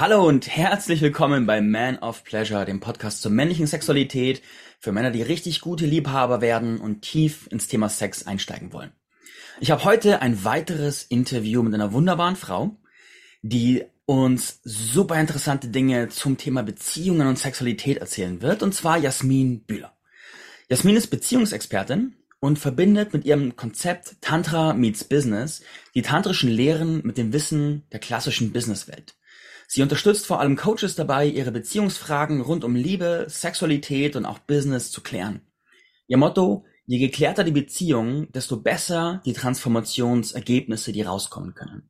Hallo und herzlich willkommen bei Man of Pleasure, dem Podcast zur männlichen Sexualität für Männer, die richtig gute Liebhaber werden und tief ins Thema Sex einsteigen wollen. Ich habe heute ein weiteres Interview mit einer wunderbaren Frau, die uns super interessante Dinge zum Thema Beziehungen und Sexualität erzählen wird, und zwar Jasmin Bühler. Jasmin ist Beziehungsexpertin und verbindet mit ihrem Konzept Tantra meets Business die tantrischen Lehren mit dem Wissen der klassischen Businesswelt. Sie unterstützt vor allem Coaches dabei, ihre Beziehungsfragen rund um Liebe, Sexualität und auch Business zu klären. Ihr Motto, je geklärter die Beziehung, desto besser die Transformationsergebnisse, die rauskommen können.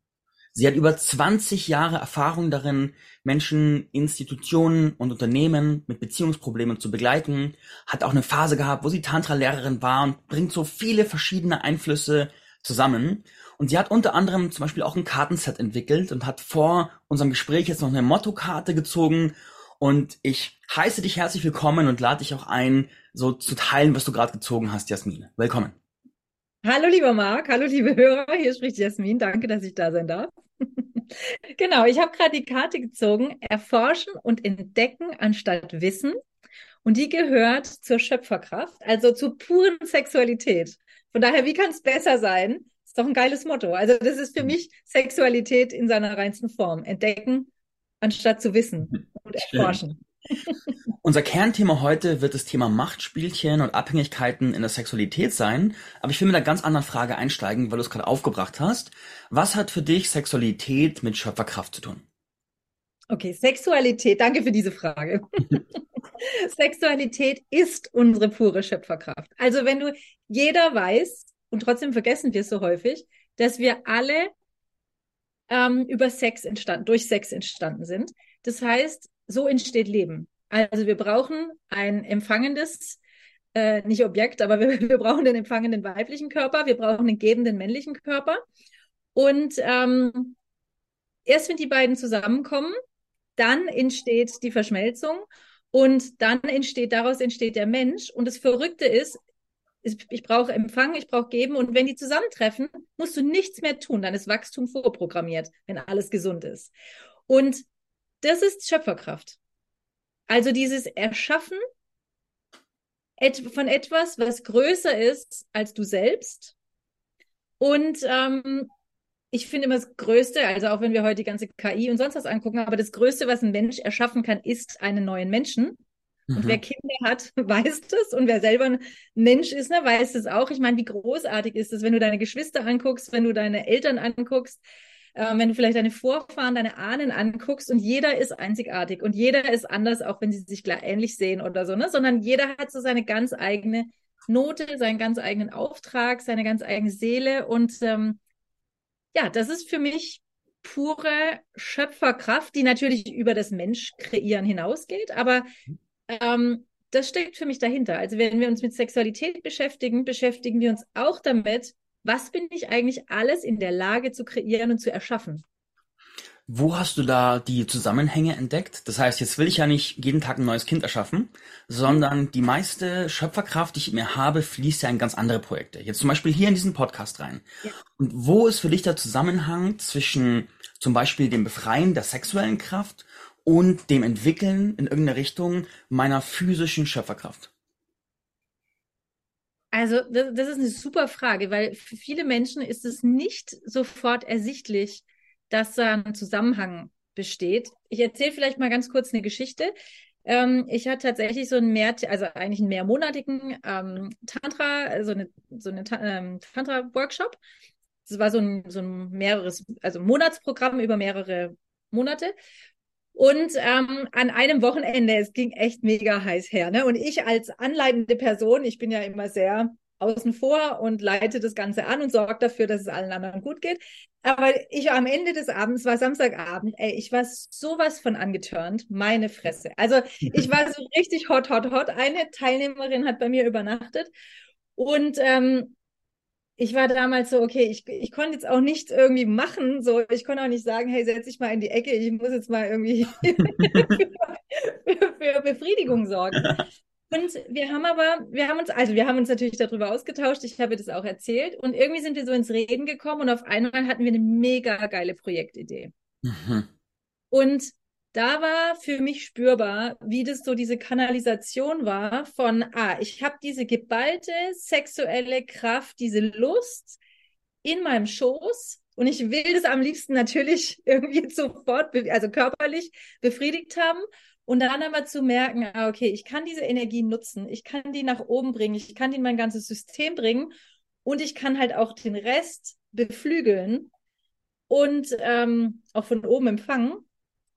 Sie hat über 20 Jahre Erfahrung darin, Menschen, Institutionen und Unternehmen mit Beziehungsproblemen zu begleiten, hat auch eine Phase gehabt, wo sie Tantra-Lehrerin war und bringt so viele verschiedene Einflüsse zusammen. Und sie hat unter anderem zum Beispiel auch ein Kartenset entwickelt und hat vor unserem Gespräch jetzt noch eine Motto-Karte gezogen. Und ich heiße dich herzlich willkommen und lade dich auch ein, so zu teilen, was du gerade gezogen hast, Jasmin. Willkommen. Hallo, lieber Marc. Hallo, liebe Hörer. Hier spricht Jasmin. Danke, dass ich da sein darf. genau, ich habe gerade die Karte gezogen. Erforschen und entdecken anstatt wissen. Und die gehört zur Schöpferkraft, also zur puren Sexualität. Von daher, wie kann es besser sein, ist doch ein geiles Motto. Also das ist für mich Sexualität in seiner reinsten Form. Entdecken anstatt zu wissen und erforschen. Unser Kernthema heute wird das Thema Machtspielchen und Abhängigkeiten in der Sexualität sein. Aber ich will mit einer ganz anderen Frage einsteigen, weil du es gerade aufgebracht hast. Was hat für dich Sexualität mit Schöpferkraft zu tun? Okay, Sexualität, danke für diese Frage. Sexualität ist unsere pure Schöpferkraft. Also wenn du, jeder weiß, und trotzdem vergessen wir so häufig, dass wir alle ähm, über Sex entstanden, durch Sex entstanden sind. Das heißt, so entsteht Leben. Also wir brauchen ein empfangendes, äh, nicht Objekt, aber wir, wir brauchen den empfangenden weiblichen Körper, wir brauchen den gebenden männlichen Körper. Und ähm, erst wenn die beiden zusammenkommen, dann entsteht die Verschmelzung und dann entsteht, daraus entsteht der Mensch. Und das Verrückte ist, ich brauche Empfang, ich brauche Geben. Und wenn die zusammentreffen, musst du nichts mehr tun. Dann ist Wachstum vorprogrammiert, wenn alles gesund ist. Und das ist Schöpferkraft. Also dieses Erschaffen von etwas, was größer ist als du selbst. Und ähm, ich finde immer das Größte, also auch wenn wir heute die ganze KI und sonst was angucken, aber das Größte, was ein Mensch erschaffen kann, ist einen neuen Menschen. Und wer mhm. Kinder hat, weiß das. Und wer selber ein Mensch ist, ne, weiß das auch. Ich meine, wie großartig ist es, wenn du deine Geschwister anguckst, wenn du deine Eltern anguckst, äh, wenn du vielleicht deine Vorfahren, deine Ahnen anguckst und jeder ist einzigartig und jeder ist anders, auch wenn sie sich ähnlich sehen oder so, ne? Sondern jeder hat so seine ganz eigene Note, seinen ganz eigenen Auftrag, seine ganz eigene Seele. Und ähm, ja, das ist für mich pure Schöpferkraft, die natürlich über das Mensch kreieren hinausgeht, aber mhm. Ähm, das steckt für mich dahinter. Also wenn wir uns mit Sexualität beschäftigen, beschäftigen wir uns auch damit, was bin ich eigentlich alles in der Lage zu kreieren und zu erschaffen. Wo hast du da die Zusammenhänge entdeckt? Das heißt, jetzt will ich ja nicht jeden Tag ein neues Kind erschaffen, sondern die meiste Schöpferkraft, die ich mir habe, fließt ja in ganz andere Projekte. Jetzt zum Beispiel hier in diesen Podcast rein. Ja. Und wo ist für dich der Zusammenhang zwischen zum Beispiel dem Befreien der sexuellen Kraft und dem Entwickeln in irgendeiner Richtung meiner physischen Schöpferkraft? Also das, das, ist eine super Frage, weil für viele Menschen ist es nicht sofort ersichtlich, dass da ein Zusammenhang besteht. Ich erzähle vielleicht mal ganz kurz eine Geschichte. Ähm, ich hatte tatsächlich so einen mehr, also eigentlich einen mehrmonatigen ähm, Tantra, so eine, so eine ähm, Tantra-Workshop. Das war so ein, so ein mehreres, also Monatsprogramm über mehrere Monate. Und ähm, an einem Wochenende, es ging echt mega heiß her. Ne? Und ich als anleitende Person, ich bin ja immer sehr außen vor und leite das Ganze an und sorge dafür, dass es allen anderen gut geht. Aber ich am Ende des Abends, war Samstagabend, ey, ich war sowas von angetörnt, meine Fresse. Also ich war so richtig hot, hot, hot. Eine Teilnehmerin hat bei mir übernachtet und ähm, ich war damals so, okay, ich, ich konnte jetzt auch nichts irgendwie machen. So, ich konnte auch nicht sagen, hey, setz dich mal in die Ecke, ich muss jetzt mal irgendwie für, für Befriedigung sorgen. Und wir haben aber, wir haben uns, also wir haben uns natürlich darüber ausgetauscht, ich habe das auch erzählt und irgendwie sind wir so ins Reden gekommen und auf einmal hatten wir eine mega geile Projektidee. Mhm. Und da war für mich spürbar, wie das so diese Kanalisation war von, ah, ich habe diese geballte sexuelle Kraft, diese Lust in meinem Schoß und ich will das am liebsten natürlich irgendwie sofort, also körperlich befriedigt haben. Und dann aber zu merken, ah, okay, ich kann diese Energie nutzen, ich kann die nach oben bringen, ich kann die in mein ganzes System bringen und ich kann halt auch den Rest beflügeln und ähm, auch von oben empfangen.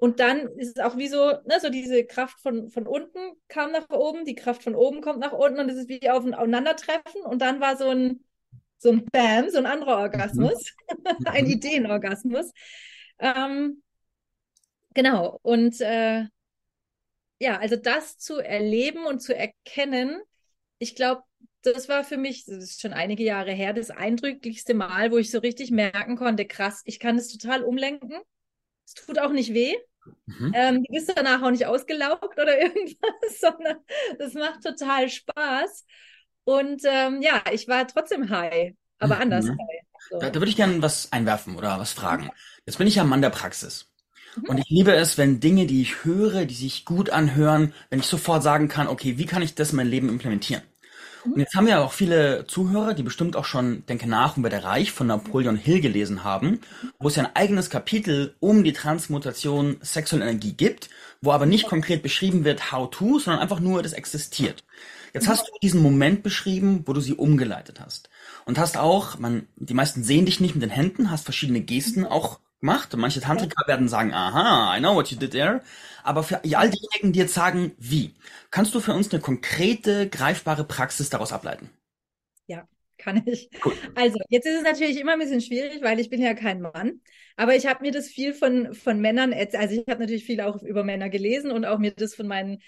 Und dann ist es auch wie so, ne, so diese Kraft von, von unten kam nach oben, die Kraft von oben kommt nach unten und es ist wie auf ein Aufeinandertreffen. Und dann war so ein, so ein Bam, so ein anderer Orgasmus, mhm. ein Ideenorgasmus. Ähm, genau. Und äh, ja, also das zu erleben und zu erkennen, ich glaube, das war für mich, das ist schon einige Jahre her, das eindrücklichste Mal, wo ich so richtig merken konnte, krass, ich kann es total umlenken. Es tut auch nicht weh. Mhm. Ähm, du bist danach auch nicht ausgelaugt oder irgendwas, sondern das macht total Spaß. Und ähm, ja, ich war trotzdem high, aber mhm. anders high. So. Da, da würde ich gerne was einwerfen oder was fragen. Jetzt bin ich ja Mann der Praxis. Mhm. Und ich liebe es, wenn Dinge, die ich höre, die sich gut anhören, wenn ich sofort sagen kann, okay, wie kann ich das in mein Leben implementieren? Und jetzt haben wir auch viele Zuhörer, die bestimmt auch schon Denke nach über der Reich von Napoleon Hill gelesen haben, wo es ja ein eigenes Kapitel um die Transmutation sexueller Energie gibt, wo aber nicht konkret beschrieben wird, how to, sondern einfach nur, das existiert. Jetzt hast du diesen Moment beschrieben, wo du sie umgeleitet hast. Und hast auch, man, die meisten sehen dich nicht mit den Händen, hast verschiedene Gesten auch gemacht. Manche Tantriker werden sagen, aha, I know what you did there. Aber für all diejenigen, die jetzt sagen, wie, kannst du für uns eine konkrete, greifbare Praxis daraus ableiten? Ja, kann ich. Cool. Also, jetzt ist es natürlich immer ein bisschen schwierig, weil ich bin ja kein Mann. Aber ich habe mir das viel von, von Männern, also ich habe natürlich viel auch über Männer gelesen und auch mir das von meinen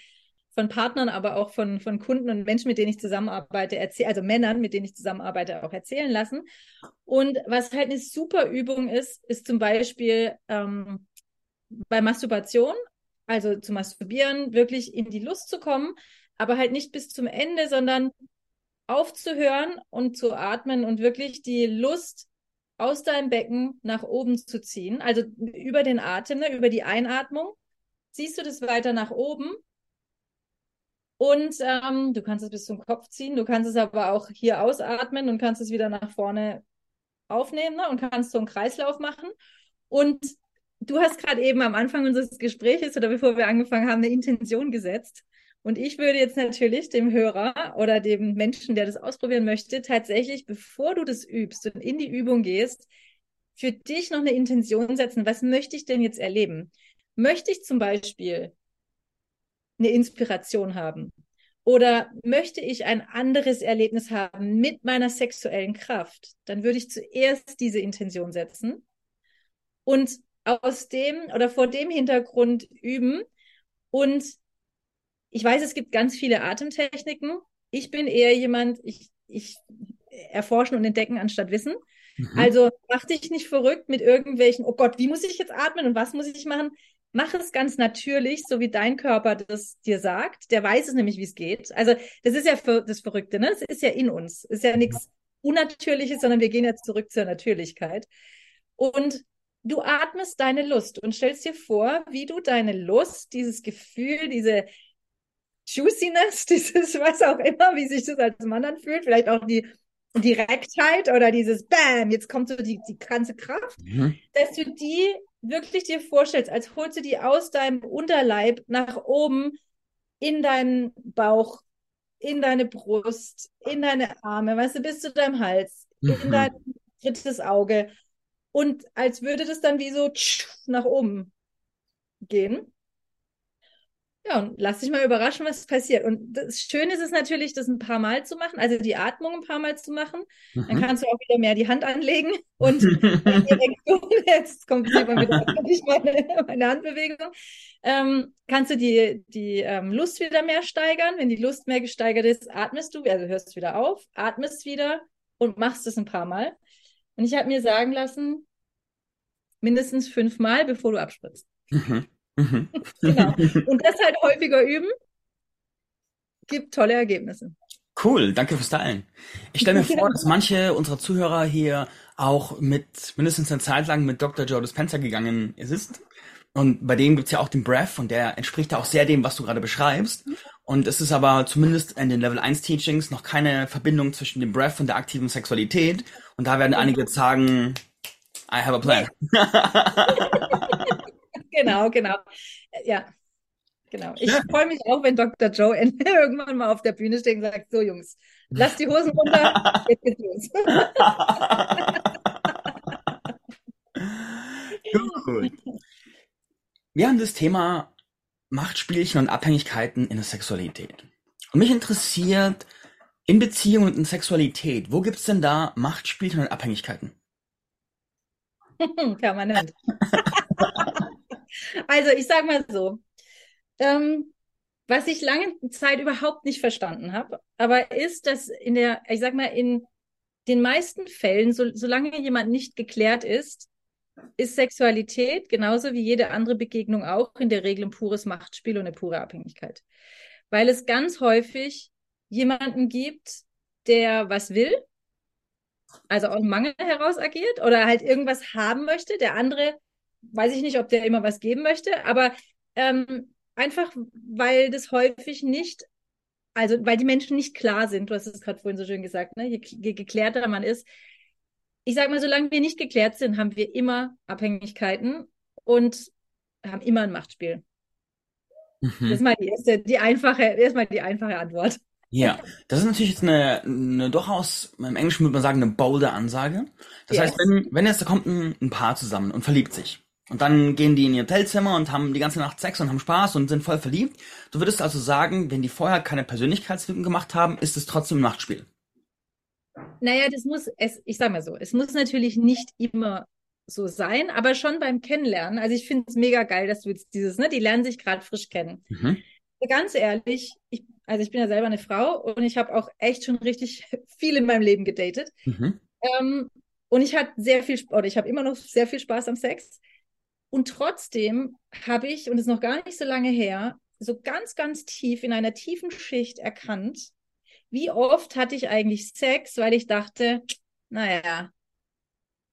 von Partnern, aber auch von, von Kunden und Menschen, mit denen ich zusammenarbeite, erzähl, also Männern, mit denen ich zusammenarbeite, auch erzählen lassen. Und was halt eine super Übung ist, ist zum Beispiel ähm, bei Masturbation, also zu masturbieren, wirklich in die Lust zu kommen, aber halt nicht bis zum Ende, sondern aufzuhören und zu atmen und wirklich die Lust aus deinem Becken nach oben zu ziehen, also über den Atem, ne, über die Einatmung, ziehst du das weiter nach oben und ähm, du kannst es bis zum Kopf ziehen, du kannst es aber auch hier ausatmen und kannst es wieder nach vorne aufnehmen ne? und kannst so einen Kreislauf machen. Und du hast gerade eben am Anfang unseres Gesprächs oder bevor wir angefangen haben, eine Intention gesetzt. Und ich würde jetzt natürlich dem Hörer oder dem Menschen, der das ausprobieren möchte, tatsächlich, bevor du das übst und in die Übung gehst, für dich noch eine Intention setzen. Was möchte ich denn jetzt erleben? Möchte ich zum Beispiel eine Inspiration haben? Oder möchte ich ein anderes Erlebnis haben mit meiner sexuellen Kraft? Dann würde ich zuerst diese Intention setzen und aus dem oder vor dem Hintergrund üben. Und ich weiß, es gibt ganz viele Atemtechniken. Ich bin eher jemand, ich, ich erforschen und entdecken anstatt wissen. Mhm. Also mach dich nicht verrückt mit irgendwelchen, oh Gott, wie muss ich jetzt atmen und was muss ich machen? Mach es ganz natürlich, so wie dein Körper das dir sagt. Der weiß es nämlich, wie es geht. Also das ist ja für das Verrückte, ne? Es ist ja in uns. Es ist ja nichts Unnatürliches, sondern wir gehen jetzt zurück zur Natürlichkeit. Und du atmest deine Lust und stellst dir vor, wie du deine Lust, dieses Gefühl, diese Juiciness, dieses was auch immer, wie sich das als Mann anfühlt, vielleicht auch die Direktheit oder dieses Bam, jetzt kommt so die, die ganze Kraft, mhm. dass du die wirklich dir vorstellst, als holst du die aus deinem Unterleib nach oben in deinen Bauch, in deine Brust, in deine Arme, weißt du, bis zu deinem Hals, mhm. in dein drittes Auge. Und als würde das dann wie so nach oben gehen. Ja, und lass dich mal überraschen, was passiert. Und das Schöne ist es natürlich, das ein paar Mal zu machen, also die Atmung ein paar Mal zu machen. Mhm. Dann kannst du auch wieder mehr die Hand anlegen und jetzt kommt wieder meine, meine Handbewegung. Ähm, kannst du die, die ähm, Lust wieder mehr steigern. Wenn die Lust mehr gesteigert ist, atmest du, also hörst wieder auf, atmest wieder und machst es ein paar Mal. Und ich habe mir sagen lassen, mindestens fünfmal, bevor du abspritzt. Mhm. Mhm. genau. Und das halt häufiger üben, gibt tolle Ergebnisse. Cool, danke fürs Teilen. Ich stelle mir vor, dass manche unserer Zuhörer hier auch mit mindestens eine Zeit lang mit Dr. Joe Dispenza gegangen ist Und bei dem gibt's ja auch den Breath und der entspricht ja auch sehr dem, was du gerade beschreibst. Und es ist aber zumindest in den Level 1 Teachings noch keine Verbindung zwischen dem Breath und der aktiven Sexualität. Und da werden einige jetzt sagen, I have a plan. genau, genau. Ja, genau. Ich ja. freue mich auch, wenn Dr. Joe irgendwann mal auf der Bühne steht und sagt, so Jungs, lasst die Hosen runter, jetzt geht's los. Gut. Wir haben das Thema Machtspielchen und Abhängigkeiten in der Sexualität. Und mich interessiert, in Beziehungen und in Sexualität, wo gibt's denn da Machtspielchen und Abhängigkeiten? Permanent. Also ich sage mal so, ähm, was ich lange Zeit überhaupt nicht verstanden habe, aber ist, dass in der, ich sag mal, in den meisten Fällen, so, solange jemand nicht geklärt ist, ist Sexualität genauso wie jede andere Begegnung auch in der Regel ein pures Machtspiel und eine pure Abhängigkeit. Weil es ganz häufig jemanden gibt, der was will, also auch Mangel heraus agiert oder halt irgendwas haben möchte. Der andere, weiß ich nicht, ob der immer was geben möchte, aber ähm, einfach, weil das häufig nicht, also weil die Menschen nicht klar sind, du hast es gerade vorhin so schön gesagt, ne? je, je geklärter man ist, ich sage mal, solange wir nicht geklärt sind, haben wir immer Abhängigkeiten und haben immer ein Machtspiel. Mhm. Das ist mal die erste, die einfache, erstmal die einfache Antwort. Ja, das ist natürlich jetzt eine, eine durchaus, im Englischen würde man sagen, eine bolde Ansage. Das yes. heißt, wenn, wenn jetzt da kommt ein, ein Paar zusammen und verliebt sich. Und dann gehen die in ihr Hotelzimmer und haben die ganze Nacht Sex und haben Spaß und sind voll verliebt. Du würdest also sagen, wenn die vorher keine Persönlichkeitsentwicklung gemacht haben, ist es trotzdem ein Machtspiel. Naja, das muss, es, ich sag mal so, es muss natürlich nicht immer so sein, aber schon beim Kennenlernen. Also ich finde es mega geil, dass du jetzt dieses, ne, die lernen sich gerade frisch kennen. Mhm. Ganz ehrlich, ich, also ich bin ja selber eine Frau und ich habe auch echt schon richtig viel in meinem Leben gedatet. Mhm. Ähm, und ich hatte sehr viel, oder ich habe immer noch sehr viel Spaß am Sex. Und trotzdem habe ich, und es ist noch gar nicht so lange her, so ganz, ganz tief in einer tiefen Schicht erkannt, wie oft hatte ich eigentlich Sex, weil ich dachte, naja,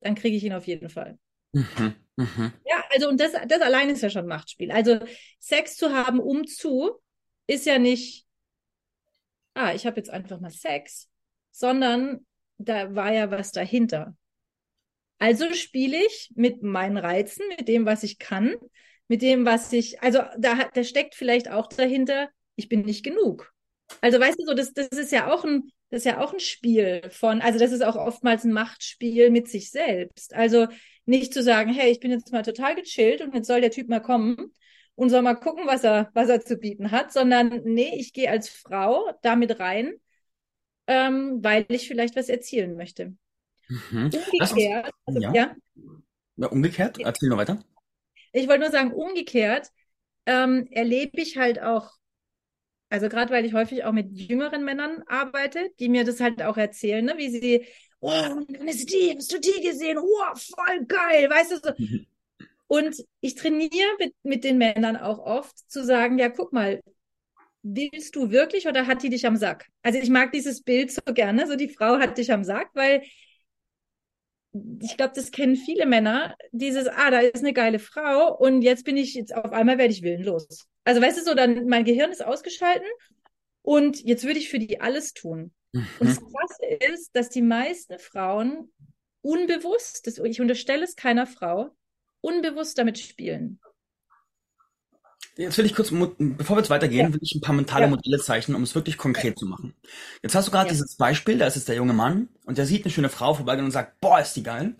dann kriege ich ihn auf jeden Fall. Mhm, mh. Ja, also und das, das allein ist ja schon Machtspiel. Also Sex zu haben, um zu, ist ja nicht, ah, ich habe jetzt einfach mal Sex, sondern da war ja was dahinter. Also spiele ich mit meinen Reizen, mit dem, was ich kann, mit dem, was ich, also da, da steckt vielleicht auch dahinter, ich bin nicht genug. Also weißt du so, das, das ist ja auch ein, das ist ja auch ein Spiel von, also das ist auch oftmals ein Machtspiel mit sich selbst. Also nicht zu sagen, hey, ich bin jetzt mal total gechillt und jetzt soll der Typ mal kommen und soll mal gucken, was er, was er zu bieten hat, sondern nee, ich gehe als Frau damit rein, ähm, weil ich vielleicht was erzielen möchte. Mhm. Umgekehrt, also, ja. ja. ja. Umgekehrt, erzähl nur weiter. Ich wollte nur sagen, umgekehrt ähm, erlebe ich halt auch also gerade weil ich häufig auch mit jüngeren Männern arbeite, die mir das halt auch erzählen, ne? wie sie, oh, dann ist die, hast du die gesehen? Oh, voll geil, weißt du so. Mhm. Und ich trainiere mit, mit den Männern auch oft zu sagen, ja, guck mal, willst du wirklich oder hat die dich am Sack? Also ich mag dieses Bild so gerne, so die Frau hat dich am Sack, weil ich glaube, das kennen viele Männer, dieses, ah, da ist eine geile Frau und jetzt bin ich, jetzt auf einmal werde ich willenlos. Also weißt du so, dann mein Gehirn ist ausgeschalten und jetzt würde ich für die alles tun. Mhm. Und das Krasse ist, dass die meisten Frauen unbewusst, das, ich unterstelle es keiner Frau, unbewusst damit spielen. Jetzt will ich kurz, bevor wir jetzt weitergehen, ja. will ich ein paar mentale ja. Modelle zeichnen, um es wirklich konkret zu machen. Jetzt hast du gerade ja. dieses Beispiel, da ist es der junge Mann und der sieht eine schöne Frau vorbeigehen und sagt, boah, ist die geil.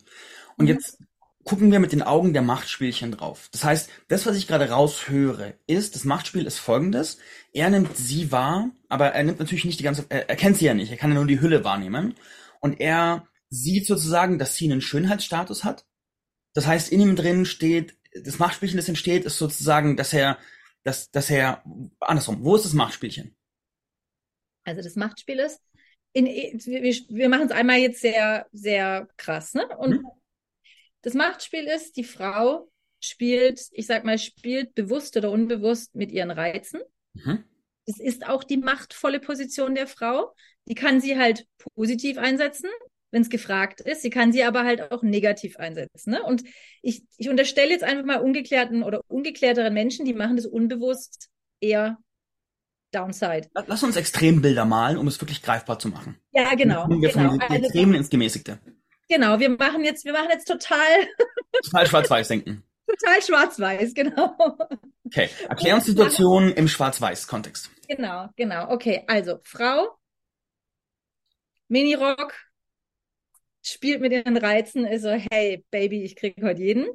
Und mhm. jetzt gucken wir mit den Augen der Machtspielchen drauf. Das heißt, das, was ich gerade raushöre, ist, das Machtspiel ist folgendes. Er nimmt sie wahr, aber er nimmt natürlich nicht die ganze, er, er kennt sie ja nicht, er kann ja nur die Hülle wahrnehmen. Und er sieht sozusagen, dass sie einen Schönheitsstatus hat. Das heißt, in ihm drin steht, das Machtspielchen, das entsteht, ist sozusagen, dass er, dass, dass er, andersrum, wo ist das Machtspielchen? Also das Machtspiel ist, in, wir, wir machen es einmal jetzt sehr, sehr krass, ne? Und hm. das Machtspiel ist, die Frau spielt, ich sag mal, spielt bewusst oder unbewusst mit ihren Reizen. Mhm. Das ist auch die machtvolle Position der Frau. Die kann sie halt positiv einsetzen, wenn es gefragt ist. Sie kann sie aber halt auch negativ einsetzen. Ne? Und ich, ich unterstelle jetzt einfach mal ungeklärten oder ungeklärteren Menschen, die machen das unbewusst eher Downside. Lass uns Extrembilder malen, um es wirklich greifbar zu machen. Ja, genau. Wir genau. von also, Extremen ins Gemäßigte. Genau, wir machen jetzt, wir machen jetzt total. total schwarz-weiß denken. Total schwarz-weiß, genau. Okay, erklär uns die Situation im Schwarz-Weiß-Kontext. Genau, genau. Okay, also Frau, Minirock, spielt mit den Reizen, ist so, hey, Baby, ich krieg heute jeden.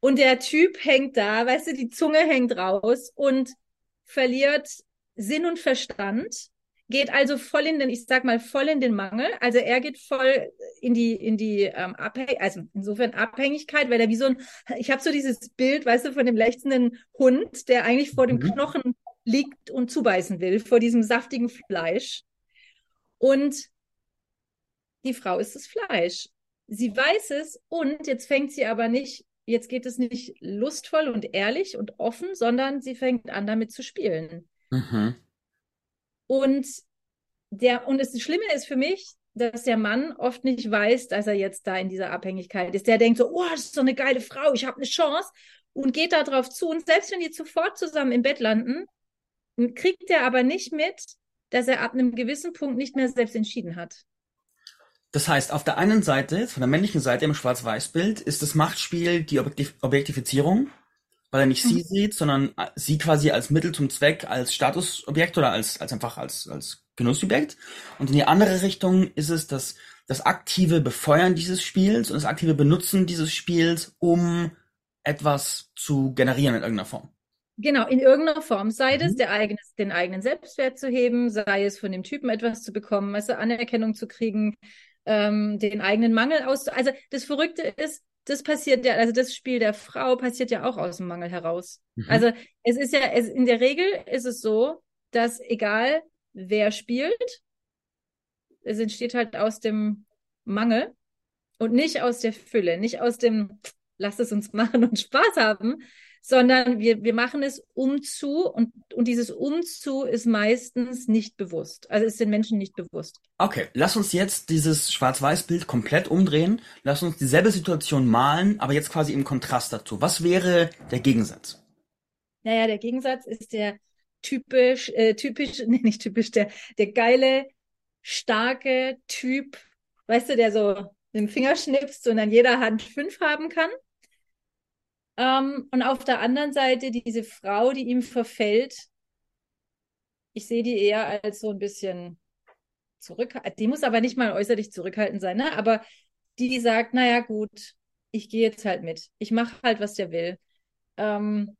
Und der Typ hängt da, weißt du, die Zunge hängt raus und verliert Sinn und Verstand, geht also voll in den, ich sag mal, voll in den Mangel. Also er geht voll in die, in die ähm, Abhängigkeit, also insofern Abhängigkeit, weil er wie so ein, ich habe so dieses Bild, weißt du, von dem lechzenden Hund, der eigentlich vor dem mhm. Knochen liegt und zubeißen will, vor diesem saftigen Fleisch. Und die Frau ist das Fleisch. Sie weiß es und jetzt fängt sie aber nicht, jetzt geht es nicht lustvoll und ehrlich und offen, sondern sie fängt an damit zu spielen. Mhm. Und der, und das Schlimme ist für mich, dass der Mann oft nicht weiß, dass er jetzt da in dieser Abhängigkeit ist. Der denkt so, oh, das ist so eine geile Frau, ich habe eine Chance und geht da drauf zu. Und selbst wenn die sofort zusammen im Bett landen, kriegt er aber nicht mit, dass er ab einem gewissen Punkt nicht mehr selbst entschieden hat. Das heißt, auf der einen Seite, von der männlichen Seite im Schwarz-Weiß-Bild, ist das Machtspiel die Objektiv Objektifizierung, weil er nicht mhm. sie sieht, sondern äh, sie quasi als Mittel zum Zweck, als Statusobjekt oder als, als einfach als, als Genussobjekt. Und in die andere Richtung ist es das, das aktive Befeuern dieses Spiels und das aktive Benutzen dieses Spiels, um etwas zu generieren in irgendeiner Form. Genau, in irgendeiner Form. Sei mhm. es der eigene, den eigenen Selbstwert zu heben, sei es von dem Typen etwas zu bekommen, du, Anerkennung zu kriegen, ähm, den eigenen Mangel aus. Also das Verrückte ist, das passiert ja, also das Spiel der Frau passiert ja auch aus dem Mangel heraus. Mhm. Also es ist ja, es, in der Regel ist es so, dass egal wer spielt, es entsteht halt aus dem Mangel und nicht aus der Fülle, nicht aus dem lass es uns machen und Spaß haben, sondern wir, wir machen es umzu und, und dieses umzu ist meistens nicht bewusst. Also ist den Menschen nicht bewusst. Okay, lass uns jetzt dieses Schwarz-Weiß-Bild komplett umdrehen. Lass uns dieselbe Situation malen, aber jetzt quasi im Kontrast dazu. Was wäre der Gegensatz? Naja, der Gegensatz ist der typisch, äh, typisch, nee, nicht typisch, der, der geile, starke Typ, weißt du, der so mit dem Finger schnipst und an jeder Hand fünf haben kann. Ähm, und auf der anderen Seite diese Frau, die ihm verfällt, ich sehe die eher als so ein bisschen zurückhaltend. Die muss aber nicht mal äußerlich zurückhaltend sein, ne? aber die sagt, naja gut, ich gehe jetzt halt mit. Ich mache halt, was der will. Ähm,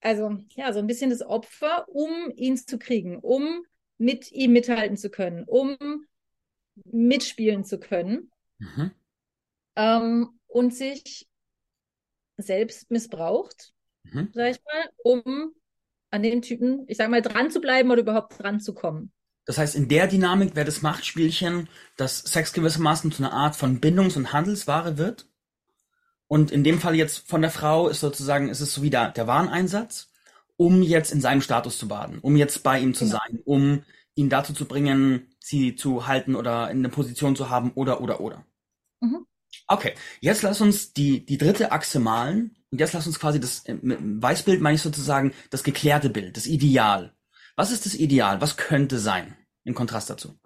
also ja, so ein bisschen das Opfer, um ihn zu kriegen, um mit ihm mithalten zu können, um mitspielen zu können. Mhm. Ähm, und sich selbst missbraucht, mhm. sag ich mal, um an dem Typen, ich sag mal, dran zu bleiben oder überhaupt dran zu kommen. Das heißt, in der Dynamik wäre das Machtspielchen, dass Sex gewissermaßen zu einer Art von Bindungs- und Handelsware wird. Und in dem Fall jetzt von der Frau ist sozusagen, ist es so wie der, der Wareneinsatz, um jetzt in seinem Status zu baden, um jetzt bei ihm zu genau. sein, um ihn dazu zu bringen, sie zu halten oder in eine Position zu haben oder, oder, oder. Mhm. Okay, jetzt lass uns die, die dritte Achse malen. Und jetzt lass uns quasi das, äh, Weißbild meine ich sozusagen das geklärte Bild, das Ideal. Was ist das Ideal? Was könnte sein? Im Kontrast dazu.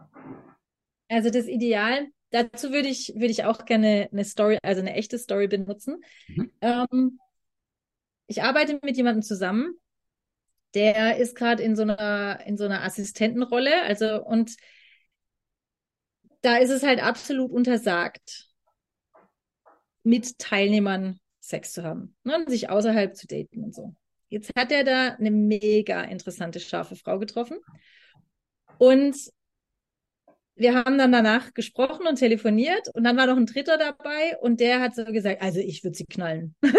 Also das Ideal, dazu würde ich, würde ich auch gerne eine Story, also eine echte Story benutzen. Mhm. Ähm, ich arbeite mit jemandem zusammen, der ist gerade in so einer, in so einer Assistentenrolle, also und da ist es halt absolut untersagt, mit Teilnehmern Sex zu haben, ne, sich außerhalb zu daten und so. Jetzt hat er da eine mega interessante, scharfe Frau getroffen. Und wir haben dann danach gesprochen und telefoniert und dann war noch ein Dritter dabei und der hat so gesagt, also ich würde sie knallen. so,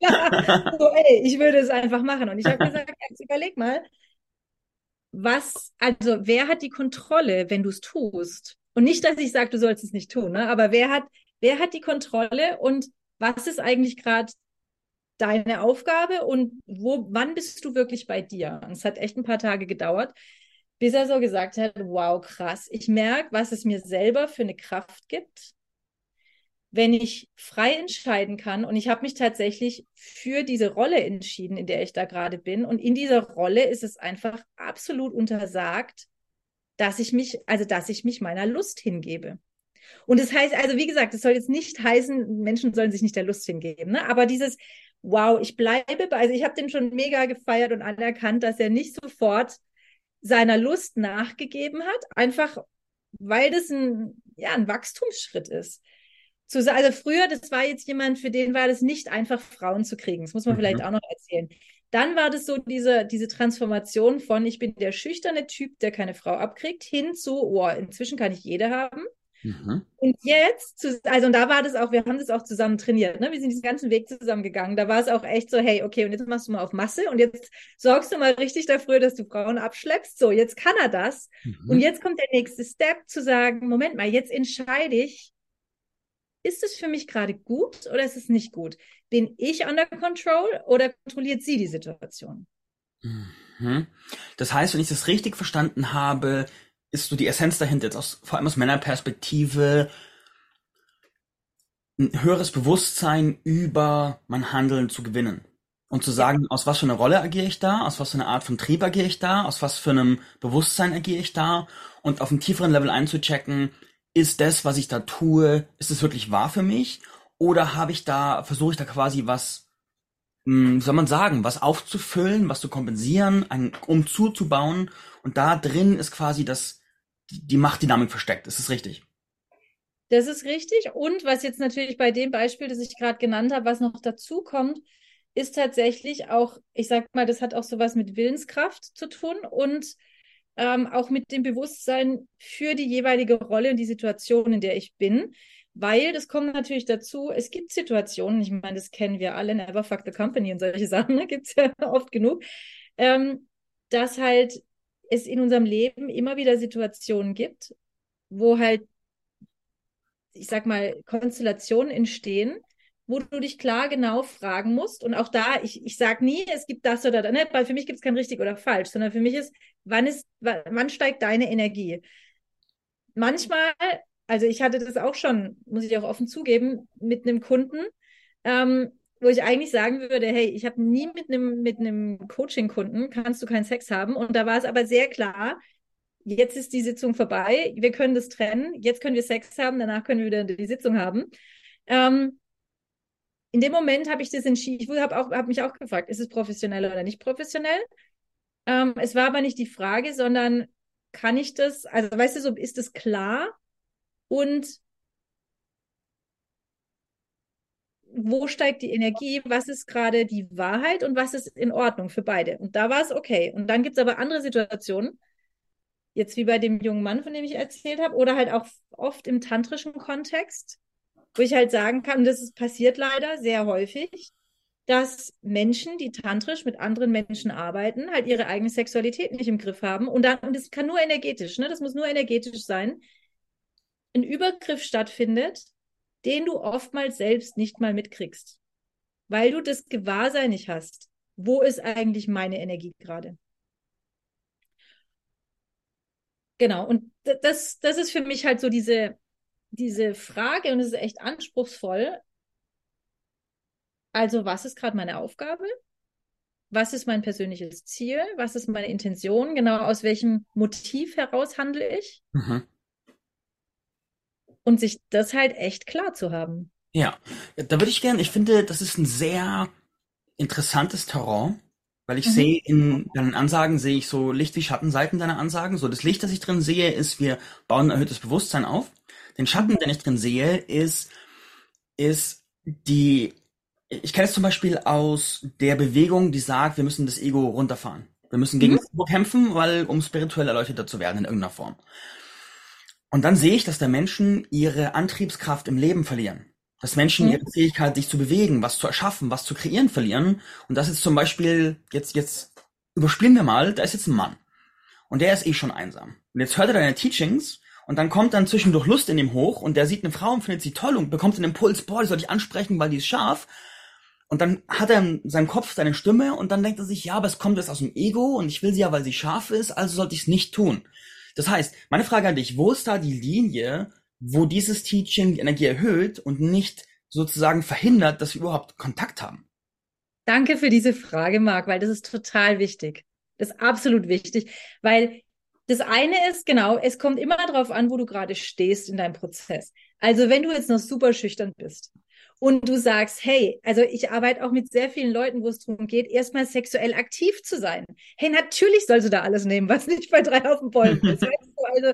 ey, ich würde es einfach machen. Und ich habe gesagt, jetzt überleg mal, was, also wer hat die Kontrolle, wenn du es tust? Und nicht, dass ich sage, du sollst es nicht tun, ne? aber wer hat Wer hat die Kontrolle und was ist eigentlich gerade deine Aufgabe und wo, wann bist du wirklich bei dir? Und es hat echt ein paar Tage gedauert, bis er so gesagt hat, wow, krass, ich merke, was es mir selber für eine Kraft gibt, wenn ich frei entscheiden kann. Und ich habe mich tatsächlich für diese Rolle entschieden, in der ich da gerade bin. Und in dieser Rolle ist es einfach absolut untersagt, dass ich mich, also dass ich mich meiner Lust hingebe. Und das heißt, also wie gesagt, das soll jetzt nicht heißen, Menschen sollen sich nicht der Lust hingeben, ne? aber dieses, wow, ich bleibe bei, also ich habe den schon mega gefeiert und anerkannt, dass er nicht sofort seiner Lust nachgegeben hat, einfach weil das ein, ja, ein Wachstumsschritt ist. Zu, also früher, das war jetzt jemand, für den war das nicht einfach, Frauen zu kriegen. Das muss man mhm. vielleicht auch noch erzählen. Dann war das so diese, diese Transformation von, ich bin der schüchterne Typ, der keine Frau abkriegt, hin zu, oh, inzwischen kann ich jede haben. Mhm. Und jetzt, also und da war das auch, wir haben das auch zusammen trainiert, ne? Wir sind diesen ganzen Weg zusammen gegangen. Da war es auch echt so, hey, okay, und jetzt machst du mal auf Masse und jetzt sorgst du mal richtig dafür, dass du Frauen abschleppst. So, jetzt kann er das. Mhm. Und jetzt kommt der nächste Step zu sagen, Moment mal, jetzt entscheide ich, ist es für mich gerade gut oder ist es nicht gut? Bin ich under control oder kontrolliert sie die Situation? Mhm. Das heißt, wenn ich das richtig verstanden habe, ist so die Essenz dahinter, jetzt aus, vor allem aus Männerperspektive, ein höheres Bewusstsein über mein Handeln zu gewinnen. Und zu sagen, aus was für einer Rolle agiere ich da, aus was für einer Art von Trieb agiere ich da, aus was für einem Bewusstsein agiere ich da und auf einem tieferen Level einzuchecken, ist das, was ich da tue, ist es wirklich wahr für mich? Oder habe ich da, versuche ich da quasi was, hm, wie soll man sagen, was aufzufüllen, was zu kompensieren, ein, um zuzubauen. Und da drin ist quasi das, die Machtdynamik versteckt. Ist das richtig? Das ist richtig. Und was jetzt natürlich bei dem Beispiel, das ich gerade genannt habe, was noch dazu kommt, ist tatsächlich auch, ich sag mal, das hat auch sowas mit Willenskraft zu tun und ähm, auch mit dem Bewusstsein für die jeweilige Rolle und die Situation, in der ich bin. Weil das kommt natürlich dazu, es gibt Situationen, ich meine, das kennen wir alle, never fuck the company und solche Sachen, ne, gibt es ja oft genug, ähm, dass halt es in unserem Leben immer wieder Situationen gibt, wo halt, ich sag mal, Konstellationen entstehen, wo du dich klar genau fragen musst. Und auch da, ich, ich sage nie, es gibt das oder das, ne? weil für mich gibt es kein richtig oder falsch, sondern für mich ist, wann ist, wann steigt deine Energie? Manchmal, also ich hatte das auch schon, muss ich auch offen zugeben, mit einem Kunden, ähm, wo ich eigentlich sagen würde, hey, ich habe nie mit einem mit einem Coaching-Kunden kannst du keinen Sex haben. Und da war es aber sehr klar, jetzt ist die Sitzung vorbei, wir können das trennen, jetzt können wir Sex haben, danach können wir wieder die Sitzung haben. Ähm, in dem Moment habe ich das entschieden, ich habe habe mich auch gefragt, ist es professionell oder nicht professionell? Ähm, es war aber nicht die Frage, sondern kann ich das, also weißt du, so ist es klar und wo steigt die Energie, was ist gerade die Wahrheit und was ist in Ordnung für beide. Und da war es okay. Und dann gibt es aber andere Situationen, jetzt wie bei dem jungen Mann, von dem ich erzählt habe, oder halt auch oft im tantrischen Kontext, wo ich halt sagen kann, das ist passiert leider sehr häufig, dass Menschen, die tantrisch mit anderen Menschen arbeiten, halt ihre eigene Sexualität nicht im Griff haben. Und dann, und das kann nur energetisch, ne? Das muss nur energetisch sein. Ein Übergriff stattfindet, den du oftmals selbst nicht mal mitkriegst, weil du das Gewahrsein nicht hast. Wo ist eigentlich meine Energie gerade? Genau, und das, das ist für mich halt so diese, diese Frage, und es ist echt anspruchsvoll. Also, was ist gerade meine Aufgabe? Was ist mein persönliches Ziel? Was ist meine Intention? Genau aus welchem Motiv heraus handle ich? Mhm und sich das halt echt klar zu haben. Ja, da würde ich gerne, ich finde, das ist ein sehr interessantes Terrain, weil ich mhm. sehe in deinen Ansagen sehe ich so Licht wie Schattenseiten deiner Ansagen. So das Licht, das ich drin sehe, ist, wir bauen ein erhöhtes Bewusstsein auf. Den Schatten, den ich drin sehe, ist, ist die, ich kenne es zum Beispiel aus der Bewegung, die sagt, wir müssen das Ego runterfahren. Wir müssen gegen mhm. das Ego kämpfen, weil, um spirituell erleuchteter zu werden in irgendeiner Form. Und dann sehe ich, dass da Menschen ihre Antriebskraft im Leben verlieren. Dass Menschen mhm. ihre Fähigkeit, sich zu bewegen, was zu erschaffen, was zu kreieren, verlieren. Und das ist zum Beispiel, jetzt, jetzt überspielen wir mal, da ist jetzt ein Mann. Und der ist eh schon einsam. Und jetzt hört er deine Teachings und dann kommt dann zwischendurch Lust in ihm hoch und der sieht eine Frau und findet sie toll und bekommt einen Impuls, boah, die soll ich ansprechen, weil die ist scharf. Und dann hat er in seinem Kopf seine Stimme und dann denkt er sich, ja, aber es kommt jetzt aus dem Ego und ich will sie ja, weil sie scharf ist, also sollte ich es nicht tun. Das heißt, meine Frage an dich, wo ist da die Linie, wo dieses Teaching die Energie erhöht und nicht sozusagen verhindert, dass wir überhaupt Kontakt haben? Danke für diese Frage, Marc, weil das ist total wichtig. Das ist absolut wichtig, weil das eine ist, genau, es kommt immer darauf an, wo du gerade stehst in deinem Prozess. Also wenn du jetzt noch super schüchtern bist und du sagst, hey, also ich arbeite auch mit sehr vielen Leuten, wo es darum geht, erstmal sexuell aktiv zu sein. Hey, natürlich sollst du da alles nehmen, was nicht bei drei auf dem Bäumen ist. Also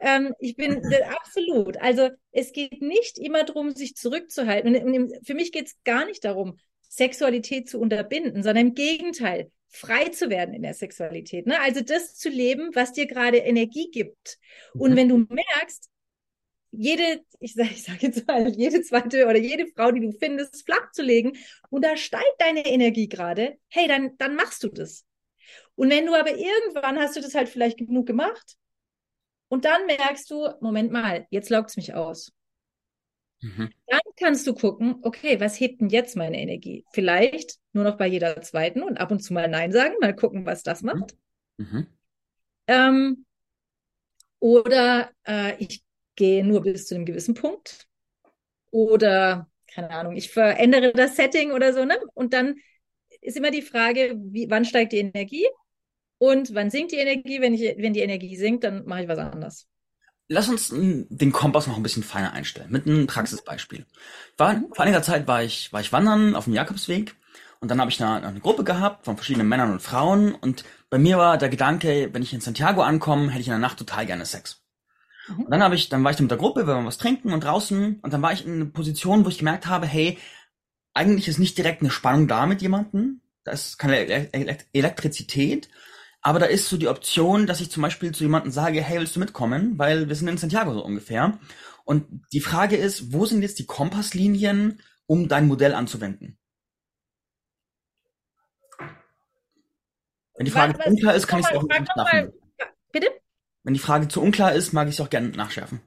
ähm, ich bin absolut. Also es geht nicht immer darum, sich zurückzuhalten. Und für mich geht es gar nicht darum, Sexualität zu unterbinden, sondern im Gegenteil, frei zu werden in der Sexualität. Ne? Also das zu leben, was dir gerade Energie gibt. Und mhm. wenn du merkst, jede, ich sage ich sag jetzt mal, jede zweite oder jede Frau, die du findest, flach zu legen und da steigt deine Energie gerade, hey, dann, dann machst du das. Und wenn du aber irgendwann hast du das halt vielleicht genug gemacht und dann merkst du, Moment mal, jetzt lockt es mich aus. Mhm. Dann kannst du gucken, okay, was hebt denn jetzt meine Energie? Vielleicht nur noch bei jeder zweiten und ab und zu mal Nein sagen, mal gucken, was das macht. Mhm. Ähm, oder äh, ich gehe nur bis zu einem gewissen Punkt. Oder, keine Ahnung, ich verändere das Setting oder so, ne? Und dann ist immer die Frage, wie, wann steigt die Energie und wann sinkt die Energie? Wenn, ich, wenn die Energie sinkt, dann mache ich was anderes. Lass uns den Kompass noch ein bisschen feiner einstellen, mit einem Praxisbeispiel. War, mhm. vor einiger Zeit war ich, war ich wandern auf dem Jakobsweg und dann habe ich eine, eine Gruppe gehabt von verschiedenen Männern und Frauen und bei mir war der Gedanke, wenn ich in Santiago ankomme, hätte ich in der Nacht total gerne Sex. Mhm. Und dann habe ich, dann war ich mit der Gruppe, wir waren was trinken und draußen und dann war ich in einer Position, wo ich gemerkt habe, hey, eigentlich ist nicht direkt eine Spannung da mit jemandem, da ist keine Elektrizität, aber da ist so die Option, dass ich zum Beispiel zu jemandem sage, hey, willst du mitkommen? Weil wir sind in Santiago so ungefähr. Und die Frage ist, wo sind jetzt die Kompasslinien, um dein Modell anzuwenden? Wenn die Frage unklar ist, kann ich es auch nicht nachmachen. Bitte? Wenn die Frage zu unklar ist, mag ich es auch gerne nachschärfen.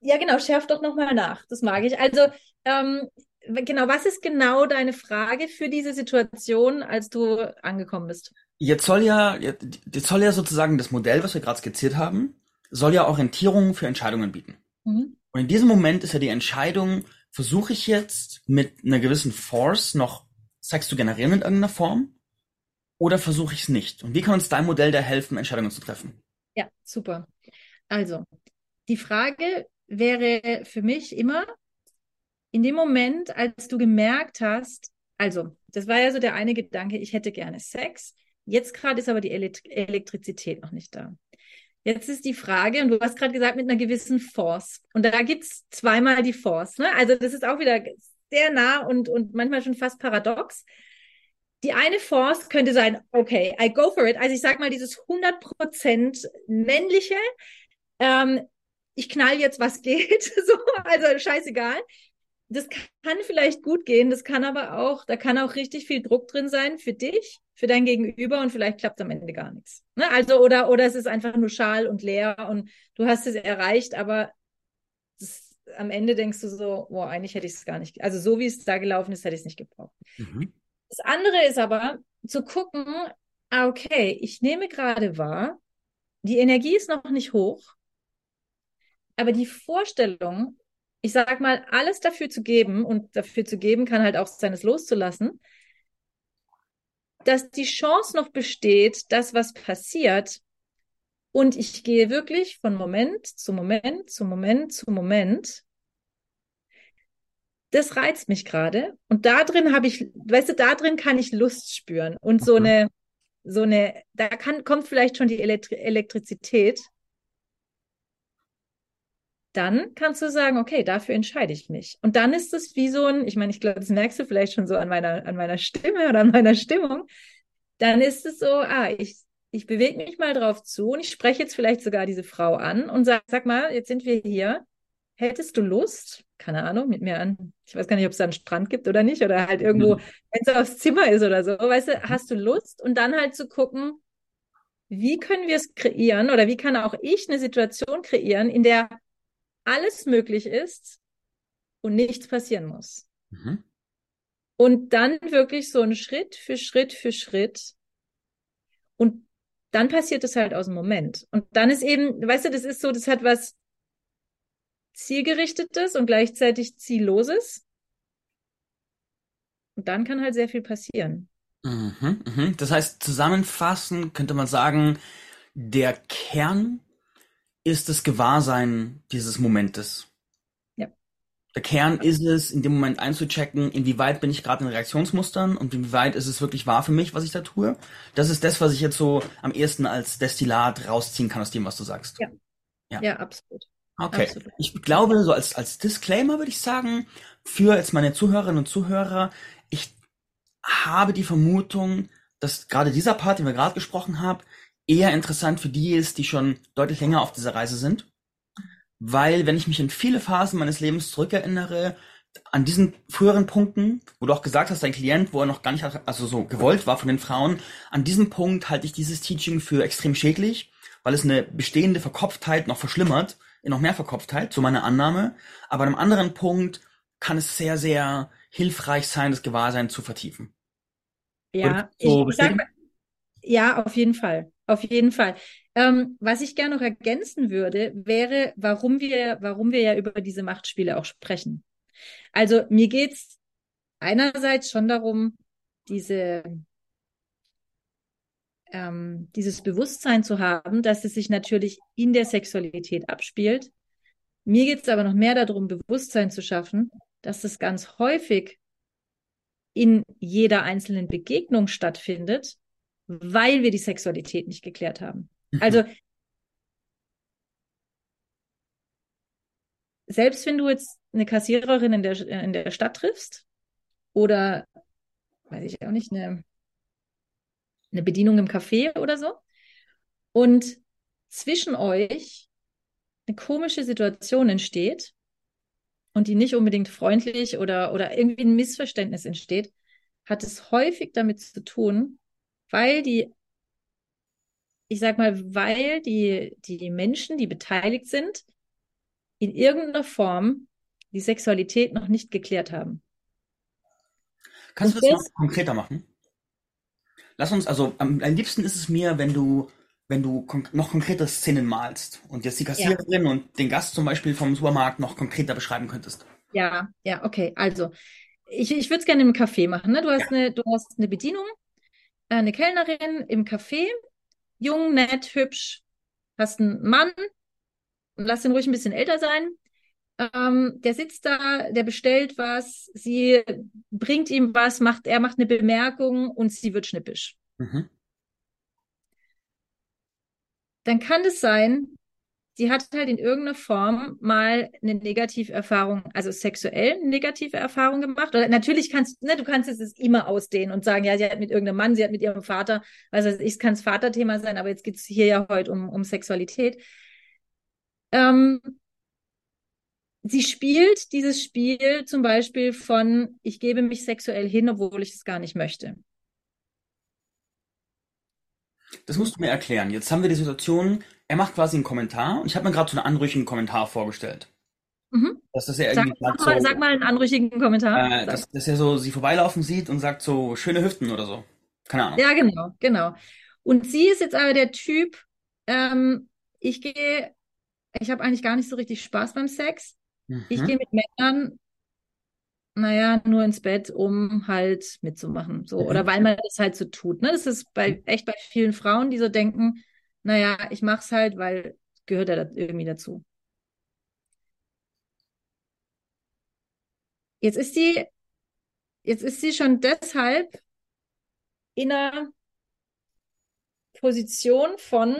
Ja, genau, schärf doch nochmal nach. Das mag ich. Also, ähm, genau, was ist genau deine Frage für diese Situation, als du angekommen bist? Jetzt soll ja, jetzt soll ja sozusagen das Modell, was wir gerade skizziert haben, soll ja Orientierung für Entscheidungen bieten. Mhm. Und in diesem Moment ist ja die Entscheidung, versuche ich jetzt mit einer gewissen Force noch Sex zu generieren in irgendeiner Form? Oder versuche ich es nicht? Und wie kann uns dein Modell da helfen, Entscheidungen zu treffen? Ja, super. Also, die Frage wäre für mich immer, in dem Moment, als du gemerkt hast, also, das war ja so der eine Gedanke, ich hätte gerne Sex. Jetzt gerade ist aber die Elektrizität noch nicht da. Jetzt ist die Frage, und du hast gerade gesagt, mit einer gewissen Force. Und da gibt's zweimal die Force. Ne? Also das ist auch wieder sehr nah und, und manchmal schon fast paradox. Die eine Force könnte sein, okay, I go for it. Also ich sag mal, dieses 100% männliche, ähm, ich knall jetzt, was geht, so, also scheißegal. Das kann vielleicht gut gehen, das kann aber auch, da kann auch richtig viel Druck drin sein für dich, für dein Gegenüber und vielleicht klappt am Ende gar nichts. Ne? Also, oder, oder es ist einfach nur schal und leer und du hast es erreicht, aber das, am Ende denkst du so, boah, eigentlich hätte ich es gar nicht, also so wie es da gelaufen ist, hätte ich es nicht gebraucht. Mhm. Das andere ist aber zu gucken, ah, okay, ich nehme gerade wahr, die Energie ist noch nicht hoch, aber die Vorstellung, ich sag mal, alles dafür zu geben und dafür zu geben kann halt auch sein, es loszulassen, dass die Chance noch besteht, dass was passiert. Und ich gehe wirklich von Moment zu Moment zu Moment zu Moment das reizt mich gerade. Und da drin habe ich, weißt du, da drin kann ich Lust spüren. Und so eine, so eine, da kann, kommt vielleicht schon die Elektri Elektrizität. Dann kannst du sagen, okay, dafür entscheide ich mich. Und dann ist es wie so ein, ich meine, ich glaube, das merkst du vielleicht schon so an meiner, an meiner Stimme oder an meiner Stimmung. Dann ist es so, ah, ich, ich bewege mich mal drauf zu und ich spreche jetzt vielleicht sogar diese Frau an und sag, sag mal, jetzt sind wir hier. Hättest du Lust, keine Ahnung, mit mir an, ich weiß gar nicht, ob es da einen Strand gibt oder nicht, oder halt irgendwo, mhm. wenn es aufs Zimmer ist oder so, weißt du, hast du Lust? Und dann halt zu gucken, wie können wir es kreieren oder wie kann auch ich eine Situation kreieren, in der alles möglich ist und nichts passieren muss. Mhm. Und dann wirklich so ein Schritt für Schritt für Schritt. Und dann passiert es halt aus dem Moment. Und dann ist eben, weißt du, das ist so, das hat was zielgerichtetes und gleichzeitig zielloses. Und dann kann halt sehr viel passieren. Mhm, mhm. Das heißt, zusammenfassend könnte man sagen, der Kern ist das Gewahrsein dieses Momentes. Ja. Der Kern ist es, in dem Moment einzuchecken, inwieweit bin ich gerade in Reaktionsmustern und inwieweit ist es wirklich wahr für mich, was ich da tue. Das ist das, was ich jetzt so am ehesten als Destillat rausziehen kann aus dem, was du sagst. Ja. Ja, ja absolut. Okay. Absolut. Ich glaube, so als, als Disclaimer würde ich sagen, für jetzt meine Zuhörerinnen und Zuhörer, ich habe die Vermutung, dass gerade dieser Part, den wir gerade gesprochen haben, eher interessant für die ist, die schon deutlich länger auf dieser Reise sind. Weil, wenn ich mich in viele Phasen meines Lebens zurückerinnere, an diesen früheren Punkten, wo du auch gesagt hast, dein Klient, wo er noch gar nicht, also so gewollt war von den Frauen, an diesem Punkt halte ich dieses Teaching für extrem schädlich, weil es eine bestehende Verkopftheit noch verschlimmert, noch mehr Verkopftheit, so meine Annahme. Aber an einem anderen Punkt kann es sehr, sehr hilfreich sein, das Gewahrsein zu vertiefen. Ja, so ich, ich sag ja, auf jeden Fall. Auf jeden Fall. Ähm, was ich gerne noch ergänzen würde, wäre, warum wir, warum wir ja über diese Machtspiele auch sprechen. Also mir geht's einerseits schon darum, diese ähm, dieses Bewusstsein zu haben, dass es sich natürlich in der Sexualität abspielt. Mir geht es aber noch mehr darum, Bewusstsein zu schaffen, dass es ganz häufig in jeder einzelnen Begegnung stattfindet, weil wir die Sexualität nicht geklärt haben. Mhm. Also selbst wenn du jetzt eine Kassiererin in der, in der Stadt triffst oder, weiß ich auch nicht, eine eine Bedienung im Café oder so. Und zwischen euch eine komische Situation entsteht und die nicht unbedingt freundlich oder, oder irgendwie ein Missverständnis entsteht, hat es häufig damit zu tun, weil die, ich sag mal, weil die, die Menschen, die beteiligt sind, in irgendeiner Form die Sexualität noch nicht geklärt haben. Kannst und du das, das noch konkreter machen? Lass uns, also am, am liebsten ist es mir, wenn du, wenn du kon noch konkretere Szenen malst und jetzt die Kassiererin ja. und den Gast zum Beispiel vom Supermarkt noch konkreter beschreiben könntest. Ja, ja, okay. Also, ich, ich würde es gerne im Café machen. Ne? Du, hast ja. eine, du hast eine Bedienung, äh, eine Kellnerin im Café, jung, nett, hübsch, hast einen Mann, lass den ruhig ein bisschen älter sein, ähm, der sitzt da, der bestellt was, sie bringt ihm was, macht, er macht eine Bemerkung und sie wird schnippisch. Mhm. Dann kann es sein, sie hat halt in irgendeiner Form mal eine Negativerfahrung, also sexuell eine negative Erfahrung gemacht. Oder natürlich kannst ne, du kannst es immer ausdehnen und sagen, ja, sie hat mit irgendeinem Mann, sie hat mit ihrem Vater, was weiß ich, kann es Vaterthema sein, aber jetzt geht es hier ja heute um, um Sexualität. Ähm, sie spielt dieses Spiel zum Beispiel von, ich gebe mich sexuell hin, obwohl ich es gar nicht möchte. Das musst du mir erklären. Jetzt haben wir die Situation, er macht quasi einen Kommentar und ich habe mir gerade so einen anrüchigen Kommentar vorgestellt. Mhm. Dass das ja irgendwie sag, mal, so, sag mal einen anrüchigen Kommentar. Äh, dass, dass er so sie vorbeilaufen sieht und sagt so schöne Hüften oder so. Keine Ahnung. Ja, genau, genau. Und sie ist jetzt aber der Typ, ähm, ich gehe, ich habe eigentlich gar nicht so richtig Spaß beim Sex. Mhm. Ich gehe mit Männern, naja, nur ins Bett, um halt mitzumachen. So, mhm. oder weil man das halt so tut. Ne? Das ist bei echt bei vielen Frauen, die so denken, naja, ich mach's halt, weil gehört ja irgendwie dazu. Jetzt ist sie, jetzt ist sie schon deshalb in einer Position von,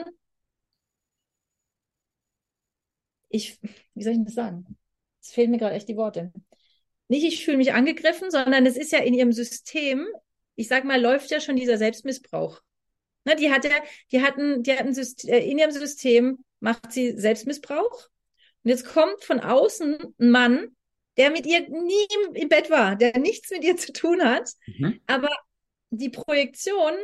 ich, wie soll ich das sagen? Es fehlen mir gerade echt die Worte. Nicht, ich fühle mich angegriffen, sondern es ist ja in ihrem System, ich sag mal, läuft ja schon dieser Selbstmissbrauch. Ne, die hat ja, die hatten, die hatten System, äh, in ihrem System macht sie Selbstmissbrauch. Und jetzt kommt von außen ein Mann, der mit ihr nie im, im Bett war, der nichts mit ihr zu tun hat, mhm. aber die Projektion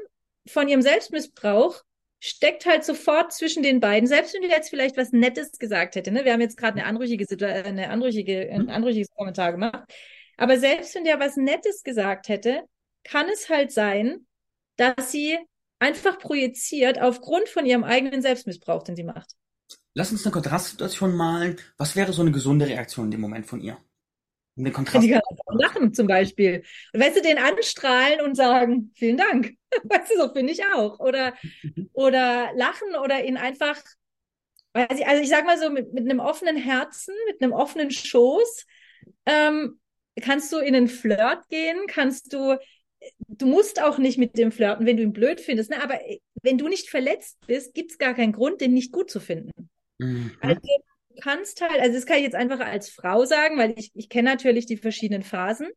von ihrem Selbstmissbrauch steckt halt sofort zwischen den beiden, selbst wenn du jetzt vielleicht was Nettes gesagt hätte. Ne? Wir haben jetzt gerade eine anrüchige, eine anrüchige, ein mhm. anrüchiges Kommentar gemacht. Aber selbst wenn der was Nettes gesagt hätte, kann es halt sein, dass sie einfach projiziert aufgrund von ihrem eigenen Selbstmissbrauch, den sie macht. Lass uns eine Kontrastsituation malen. Was wäre so eine gesunde Reaktion in dem Moment von ihr? Den Kontrast die lachen zum Beispiel. Und weißt du, den anstrahlen und sagen, vielen Dank. Weißt du, so finde ich auch. Oder, oder lachen oder ihn einfach, also ich sag mal so, mit, mit einem offenen Herzen, mit einem offenen Schoß, ähm, kannst du in einen Flirt gehen, kannst du du musst auch nicht mit dem flirten, wenn du ihn blöd findest. Ne? Aber äh, wenn du nicht verletzt bist, gibt es gar keinen Grund, den nicht gut zu finden. Mhm. Also kannst halt, also das kann ich jetzt einfach als Frau sagen, weil ich, ich kenne natürlich die verschiedenen Phasen.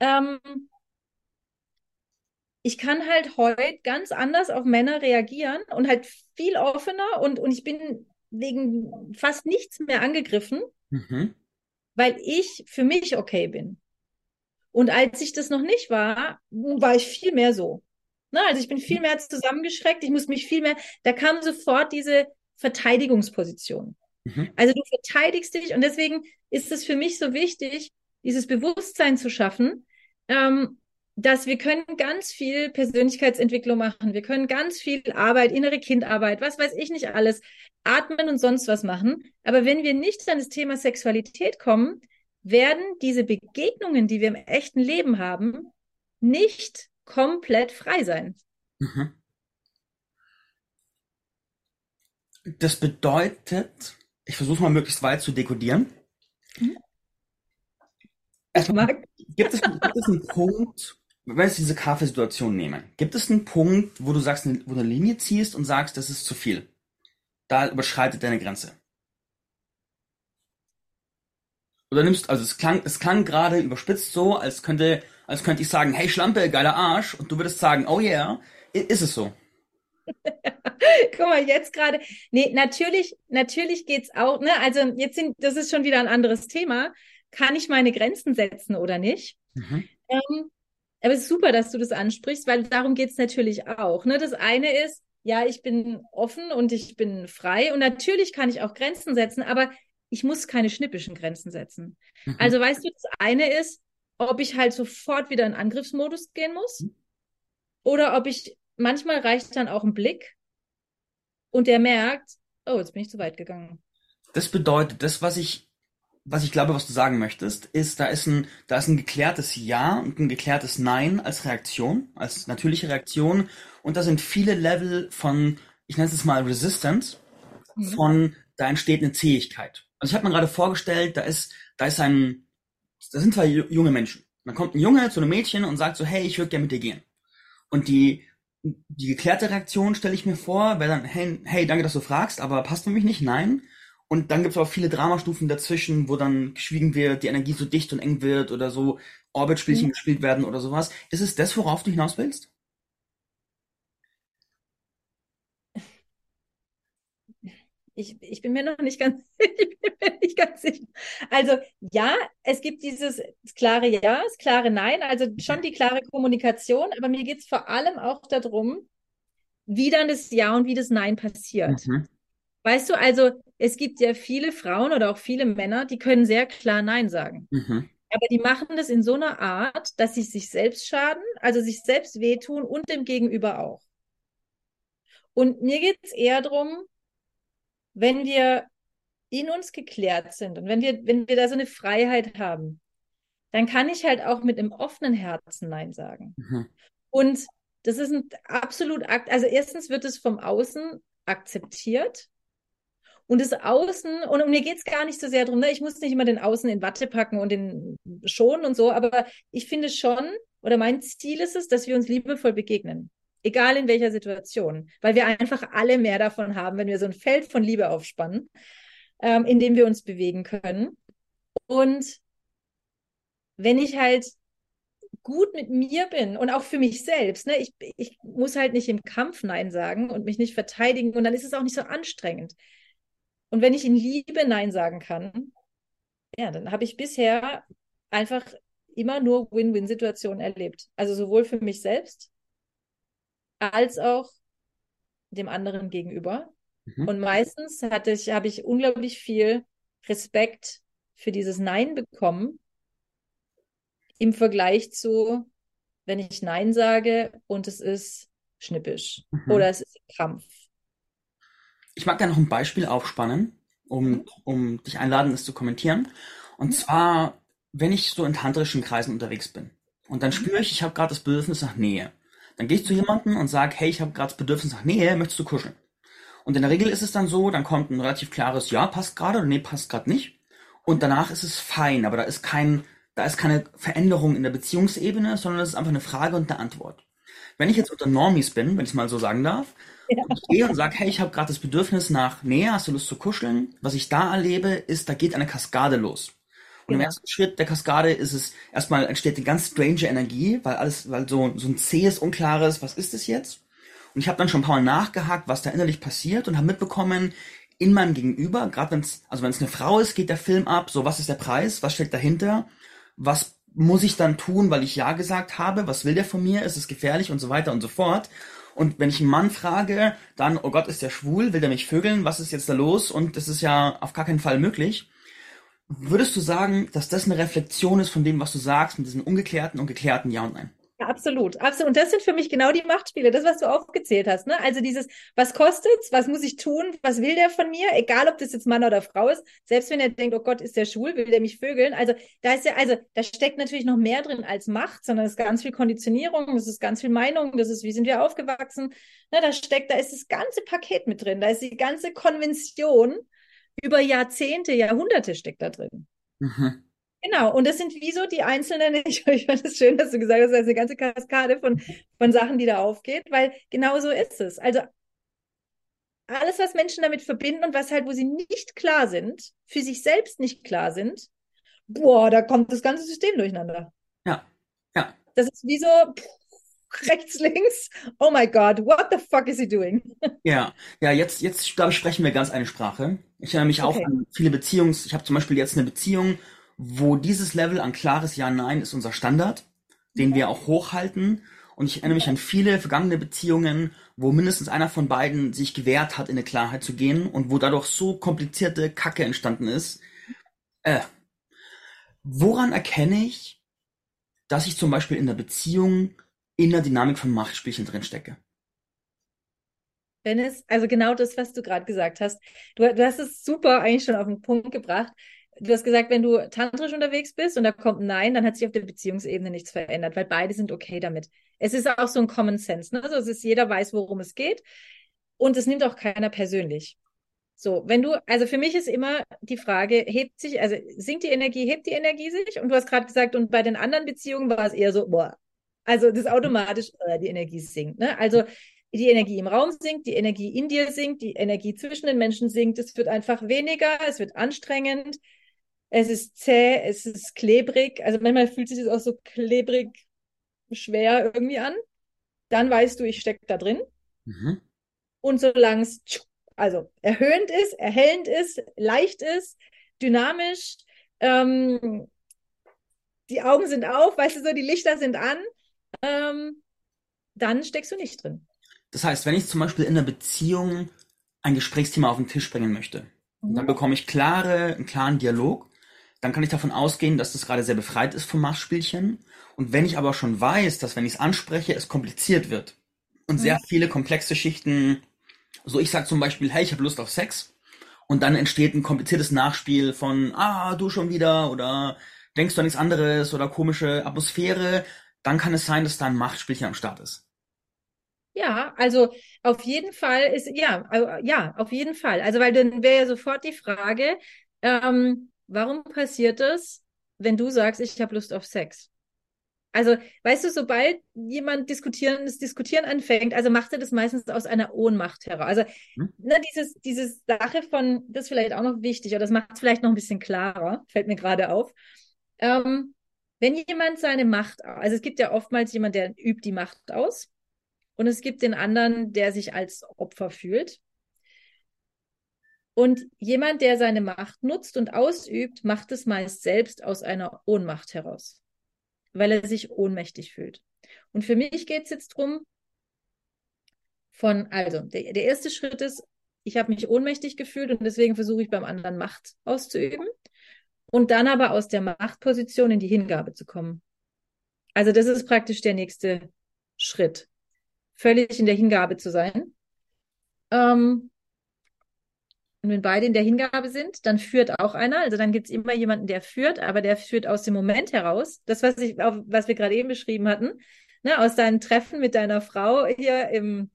Ähm, ich kann halt heute ganz anders auf Männer reagieren und halt viel offener und, und ich bin wegen fast nichts mehr angegriffen, mhm. weil ich für mich okay bin. Und als ich das noch nicht war, war ich viel mehr so. Na, also ich bin viel mehr zusammengeschreckt, ich muss mich viel mehr, da kam sofort diese Verteidigungsposition. Mhm. Also du verteidigst dich und deswegen ist es für mich so wichtig, dieses Bewusstsein zu schaffen, ähm, dass wir können ganz viel Persönlichkeitsentwicklung machen, wir können ganz viel Arbeit, innere Kindarbeit, was weiß ich nicht alles, atmen und sonst was machen. Aber wenn wir nicht an das Thema Sexualität kommen, werden diese Begegnungen, die wir im echten Leben haben, nicht komplett frei sein. Mhm. Das bedeutet, ich versuche mal möglichst weit zu dekodieren. Mhm. Erstmal, gibt es, gibt es einen Punkt, wenn wir jetzt diese Kaffeesituation nehmen, gibt es einen Punkt, wo du sagst, wo du eine Linie ziehst und sagst, das ist zu viel? Da überschreitet deine Grenze. Oder nimmst, also es klang, es klang gerade überspitzt so, als könnte, als könnte ich sagen, hey Schlampe, geiler Arsch, und du würdest sagen, oh yeah, ist es so? Guck mal, jetzt gerade. Nee, natürlich, natürlich geht's auch, ne? Also jetzt sind, das ist schon wieder ein anderes Thema. Kann ich meine Grenzen setzen oder nicht? Mhm. Ähm, aber es ist super, dass du das ansprichst, weil darum geht's natürlich auch. Ne? Das eine ist, ja, ich bin offen und ich bin frei und natürlich kann ich auch Grenzen setzen, aber ich muss keine schnippischen Grenzen setzen. Mhm. Also weißt du, das eine ist, ob ich halt sofort wieder in Angriffsmodus gehen muss mhm. oder ob ich, manchmal reicht dann auch ein Blick und der merkt, oh, jetzt bin ich zu weit gegangen. Das bedeutet, das, was ich, was ich glaube, was du sagen möchtest, ist, da ist ein, da ist ein geklärtes Ja und ein geklärtes Nein als Reaktion, als natürliche Reaktion und da sind viele Level von, ich nenne es mal Resistance, mhm. von, da entsteht eine Zähigkeit. Also ich habe mir gerade vorgestellt, da ist, da ist ein, da sind zwei junge Menschen. Dann kommt ein Junge zu einem Mädchen und sagt so, hey, ich würde gerne mit dir gehen. Und die, die geklärte Reaktion stelle ich mir vor, wäre dann, hey, hey, danke, dass du fragst, aber passt für mich nicht? Nein. Und dann gibt es auch viele Dramastufen dazwischen, wo dann geschwiegen wird, die Energie so dicht und eng wird oder so Orbitspielchen mhm. gespielt werden oder sowas. Ist es das, worauf du hinaus willst? Ich, ich bin mir noch nicht ganz, ich bin mir nicht ganz sicher. Also ja, es gibt dieses klare Ja, das klare Nein, also schon die klare Kommunikation, aber mir geht es vor allem auch darum, wie dann das Ja und wie das Nein passiert. Mhm. Weißt du, also es gibt ja viele Frauen oder auch viele Männer, die können sehr klar Nein sagen. Mhm. Aber die machen das in so einer Art, dass sie sich selbst schaden, also sich selbst wehtun und dem Gegenüber auch. Und mir geht es eher darum, wenn wir in uns geklärt sind und wenn wir, wenn wir da so eine Freiheit haben, dann kann ich halt auch mit einem offenen Herzen Nein sagen. Mhm. Und das ist ein absolut, also erstens wird es vom Außen akzeptiert. Und das Außen, und mir geht es gar nicht so sehr darum, ne? ich muss nicht immer den Außen in Watte packen und den schonen und so, aber ich finde schon, oder mein Ziel ist es, dass wir uns liebevoll begegnen. Egal in welcher Situation, weil wir einfach alle mehr davon haben, wenn wir so ein Feld von Liebe aufspannen, ähm, in dem wir uns bewegen können. Und wenn ich halt gut mit mir bin und auch für mich selbst, ne, ich, ich muss halt nicht im Kampf Nein sagen und mich nicht verteidigen und dann ist es auch nicht so anstrengend. Und wenn ich in Liebe Nein sagen kann, ja, dann habe ich bisher einfach immer nur Win-Win-Situationen erlebt. Also sowohl für mich selbst als auch dem anderen gegenüber. Mhm. Und meistens hatte ich, habe ich unglaublich viel Respekt für dieses Nein bekommen, im Vergleich zu, wenn ich Nein sage und es ist schnippisch mhm. oder es ist Krampf. Ich mag da noch ein Beispiel aufspannen, um, mhm. um dich einladen, es zu kommentieren. Und mhm. zwar, wenn ich so in tantrischen Kreisen unterwegs bin und dann mhm. spüre ich, ich habe gerade das Bedürfnis nach Nähe. Dann gehe ich zu jemandem und sage, hey, ich habe gerade das Bedürfnis nach Nähe, möchtest du kuscheln? Und in der Regel ist es dann so, dann kommt ein relativ klares Ja, passt gerade oder nee, passt gerade nicht. Und danach ist es fein, aber da ist kein, da ist keine Veränderung in der Beziehungsebene, sondern es ist einfach eine Frage und eine Antwort. Wenn ich jetzt unter Normies bin, wenn ich es mal so sagen darf, ja. und ich gehe und sage, hey, ich habe gerade das Bedürfnis nach Nähe, hast du Lust zu kuscheln? Was ich da erlebe, ist, da geht eine Kaskade los. Und im ersten Schritt der Kaskade ist es, erstmal entsteht eine ganz strange Energie, weil alles, weil so, so ein zähes, unklares, was ist es jetzt? Und ich habe dann schon ein paar Mal nachgehakt, was da innerlich passiert und habe mitbekommen, in meinem Gegenüber, gerade wenn es, also wenn es eine Frau ist, geht der Film ab, so was ist der Preis, was steckt dahinter, was muss ich dann tun, weil ich Ja gesagt habe, was will der von mir, ist es gefährlich und so weiter und so fort. Und wenn ich einen Mann frage, dann, oh Gott, ist der schwul, will der mich vögeln, was ist jetzt da los? Und das ist ja auf gar keinen Fall möglich. Würdest du sagen, dass das eine Reflexion ist von dem, was du sagst, mit diesen ungeklärten und geklärten Ja und Nein? Ja, absolut, absolut. Und das sind für mich genau die Machtspiele, das, was du aufgezählt hast. Ne? Also dieses, was kostet's, was muss ich tun, was will der von mir, egal ob das jetzt Mann oder Frau ist, selbst wenn er denkt, oh Gott, ist der schwul, will der mich vögeln. Also da ist ja, also da steckt natürlich noch mehr drin als Macht, sondern es ist ganz viel Konditionierung, es ist ganz viel Meinung, das ist, wie sind wir aufgewachsen. Ne, da steckt, da ist das ganze Paket mit drin, da ist die ganze Konvention über Jahrzehnte, Jahrhunderte steckt da drin. Mhm. Genau, und das sind wie so die einzelnen, ich, ich fand es schön, dass du gesagt hast, das ist eine ganze Kaskade von, von Sachen, die da aufgeht, weil genau so ist es. Also alles, was Menschen damit verbinden und was halt, wo sie nicht klar sind, für sich selbst nicht klar sind, boah, da kommt das ganze System durcheinander. Ja, ja. Das ist wie so pff, rechts, links, oh my God, what the fuck is he doing? Ja, ja, jetzt, jetzt glaube ich, sprechen wir ganz eine Sprache. Ich erinnere mich okay. auch an viele Beziehungs, ich habe zum Beispiel jetzt eine Beziehung, wo dieses Level an klares Ja-Nein ist unser Standard, den wir auch hochhalten. Und ich erinnere mich an viele vergangene Beziehungen, wo mindestens einer von beiden sich gewehrt hat, in eine Klarheit zu gehen und wo dadurch so komplizierte Kacke entstanden ist. Äh, woran erkenne ich, dass ich zum Beispiel in der Beziehung in der Dynamik von Machtspielchen drin stecke? Dennis, also genau das, was du gerade gesagt hast. Du, du hast es super eigentlich schon auf den Punkt gebracht du hast gesagt, wenn du tantrisch unterwegs bist und da kommt ein Nein, dann hat sich auf der Beziehungsebene nichts verändert, weil beide sind okay damit. Es ist auch so ein Common Sense, ne? Also es ist, jeder weiß, worum es geht. Und es nimmt auch keiner persönlich. So, wenn du, also für mich ist immer die Frage, hebt sich, also sinkt die Energie, hebt die Energie sich? Und du hast gerade gesagt, und bei den anderen Beziehungen war es eher so, boah, also das automatisch, äh, die Energie sinkt. Ne? Also die Energie im Raum sinkt, die Energie in dir sinkt, die Energie zwischen den Menschen sinkt, es wird einfach weniger, es wird anstrengend, es ist zäh, es ist klebrig. Also manchmal fühlt sich das auch so klebrig, schwer irgendwie an. Dann weißt du, ich stecke da drin. Mhm. Und solange es also erhöhend ist, erhellend ist, leicht ist, dynamisch, ähm, die Augen sind auf, weißt du so, die Lichter sind an, ähm, dann steckst du nicht drin. Das heißt, wenn ich zum Beispiel in einer Beziehung ein Gesprächsthema auf den Tisch bringen möchte, mhm. dann bekomme ich klare, einen klaren Dialog dann kann ich davon ausgehen, dass das gerade sehr befreit ist vom Machtspielchen. Und wenn ich aber schon weiß, dass wenn ich es anspreche, es kompliziert wird und mhm. sehr viele komplexe Schichten, so ich sag zum Beispiel, hey, ich habe Lust auf Sex, und dann entsteht ein kompliziertes Nachspiel von, ah, du schon wieder oder denkst du an nichts anderes oder komische Atmosphäre, dann kann es sein, dass da ein Machtspielchen am Start ist. Ja, also auf jeden Fall ist, ja, ja, auf jeden Fall. Also, weil dann wäre ja sofort die Frage, ähm, Warum passiert das, wenn du sagst, ich habe Lust auf Sex? Also, weißt du, sobald jemand diskutieren, das Diskutieren anfängt, also macht er das meistens aus einer Ohnmacht heraus. Also, hm. ne, dieses, dieses Sache von, das ist vielleicht auch noch wichtig, oder das macht es vielleicht noch ein bisschen klarer, fällt mir gerade auf. Ähm, wenn jemand seine Macht, also es gibt ja oftmals jemand, der übt die Macht aus, und es gibt den anderen, der sich als Opfer fühlt. Und jemand, der seine Macht nutzt und ausübt, macht es meist selbst aus einer Ohnmacht heraus, weil er sich ohnmächtig fühlt. Und für mich geht es jetzt darum, von, also, der, der erste Schritt ist, ich habe mich ohnmächtig gefühlt und deswegen versuche ich beim anderen Macht auszuüben und dann aber aus der Machtposition in die Hingabe zu kommen. Also das ist praktisch der nächste Schritt. Völlig in der Hingabe zu sein. Ähm, und wenn beide in der Hingabe sind, dann führt auch einer. Also dann gibt es immer jemanden, der führt, aber der führt aus dem Moment heraus. Das, was ich, was wir gerade eben beschrieben hatten, ne, aus deinem Treffen mit deiner Frau hier im,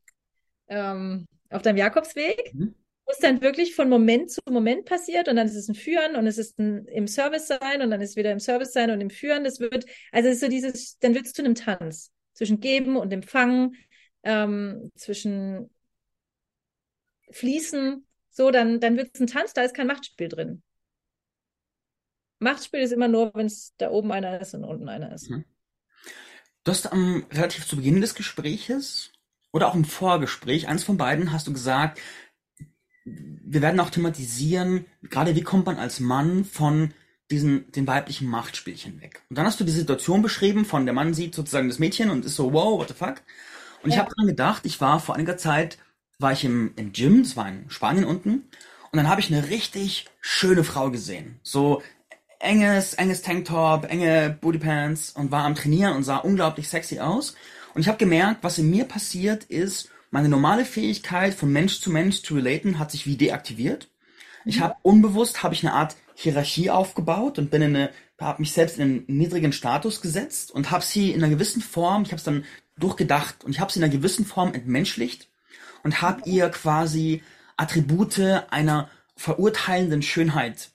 ähm, auf deinem Jakobsweg, mhm. Wo es dann wirklich von Moment zu Moment passiert und dann ist es ein Führen und es ist ein im Service sein und dann ist es wieder im Service sein und im Führen. Das wird, also ist so dieses, dann wird es zu einem Tanz zwischen Geben und Empfangen, ähm, zwischen Fließen so, dann, dann wird es ein Tanz, da ist kein Machtspiel drin. Machtspiel ist immer nur, wenn es da oben einer ist und unten einer ist. Mhm. Du hast am relativ zu Beginn des Gespräches oder auch im Vorgespräch, eins von beiden, hast du gesagt, wir werden auch thematisieren, gerade wie kommt man als Mann von diesen, den weiblichen Machtspielchen weg. Und dann hast du die Situation beschrieben, von der Mann sieht sozusagen das Mädchen und ist so, wow, what the fuck? Und ja. ich habe dran gedacht, ich war vor einiger Zeit war ich im, im Gym, das war in Spanien unten, und dann habe ich eine richtig schöne Frau gesehen. So enges, enges Tanktop, enge Bootypants und war am Trainieren und sah unglaublich sexy aus. Und ich habe gemerkt, was in mir passiert ist, meine normale Fähigkeit von Mensch zu Mensch zu relaten hat sich wie deaktiviert. Ich habe unbewusst habe ich eine Art Hierarchie aufgebaut und bin in eine habe mich selbst in einen niedrigen Status gesetzt und habe sie in einer gewissen Form, ich habe es dann durchgedacht und ich habe sie in einer gewissen Form entmenschlicht und habe ihr quasi Attribute einer verurteilenden Schönheit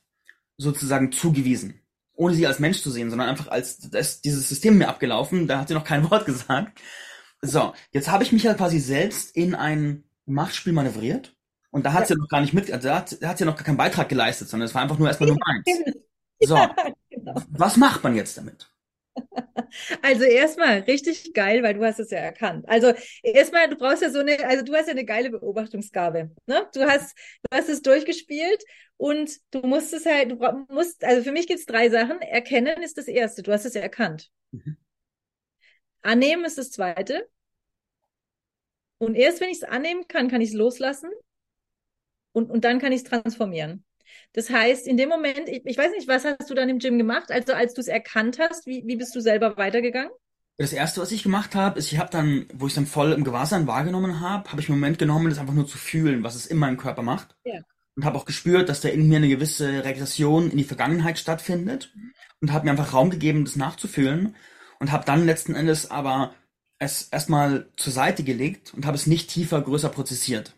sozusagen zugewiesen. Ohne sie als Mensch zu sehen, sondern einfach als das, dieses System mir abgelaufen, da hat sie noch kein Wort gesagt. So, jetzt habe ich mich ja quasi selbst in ein Machtspiel manövriert. Und da hat ja. sie noch gar nicht mit, also da hat, sie noch gar keinen Beitrag geleistet, sondern es war einfach nur erstmal nur meins. So, ja, genau. was macht man jetzt damit? Also erstmal richtig geil, weil du hast es ja erkannt. Also erstmal, du brauchst ja so eine, also du hast ja eine geile Beobachtungsgabe. Ne? Du hast, du hast es durchgespielt und du musst es halt, du musst, also für mich gibt es drei Sachen. Erkennen ist das erste, du hast es ja erkannt. Mhm. Annehmen ist das zweite. Und erst wenn ich es annehmen kann, kann ich es loslassen. Und, und dann kann ich es transformieren. Das heißt, in dem Moment, ich, ich weiß nicht, was hast du dann im Gym gemacht? Also als du es erkannt hast, wie, wie bist du selber weitergegangen? Das erste, was ich gemacht habe, ist, ich habe dann, wo ich dann voll im Gewahrsein wahrgenommen habe, habe ich einen Moment genommen, das einfach nur zu fühlen, was es in meinem Körper macht. Ja. Und habe auch gespürt, dass da in mir eine gewisse Regression in die Vergangenheit stattfindet. Und habe mir einfach Raum gegeben, das nachzufühlen. Und habe dann letzten Endes aber es erstmal zur Seite gelegt und habe es nicht tiefer, größer prozessiert.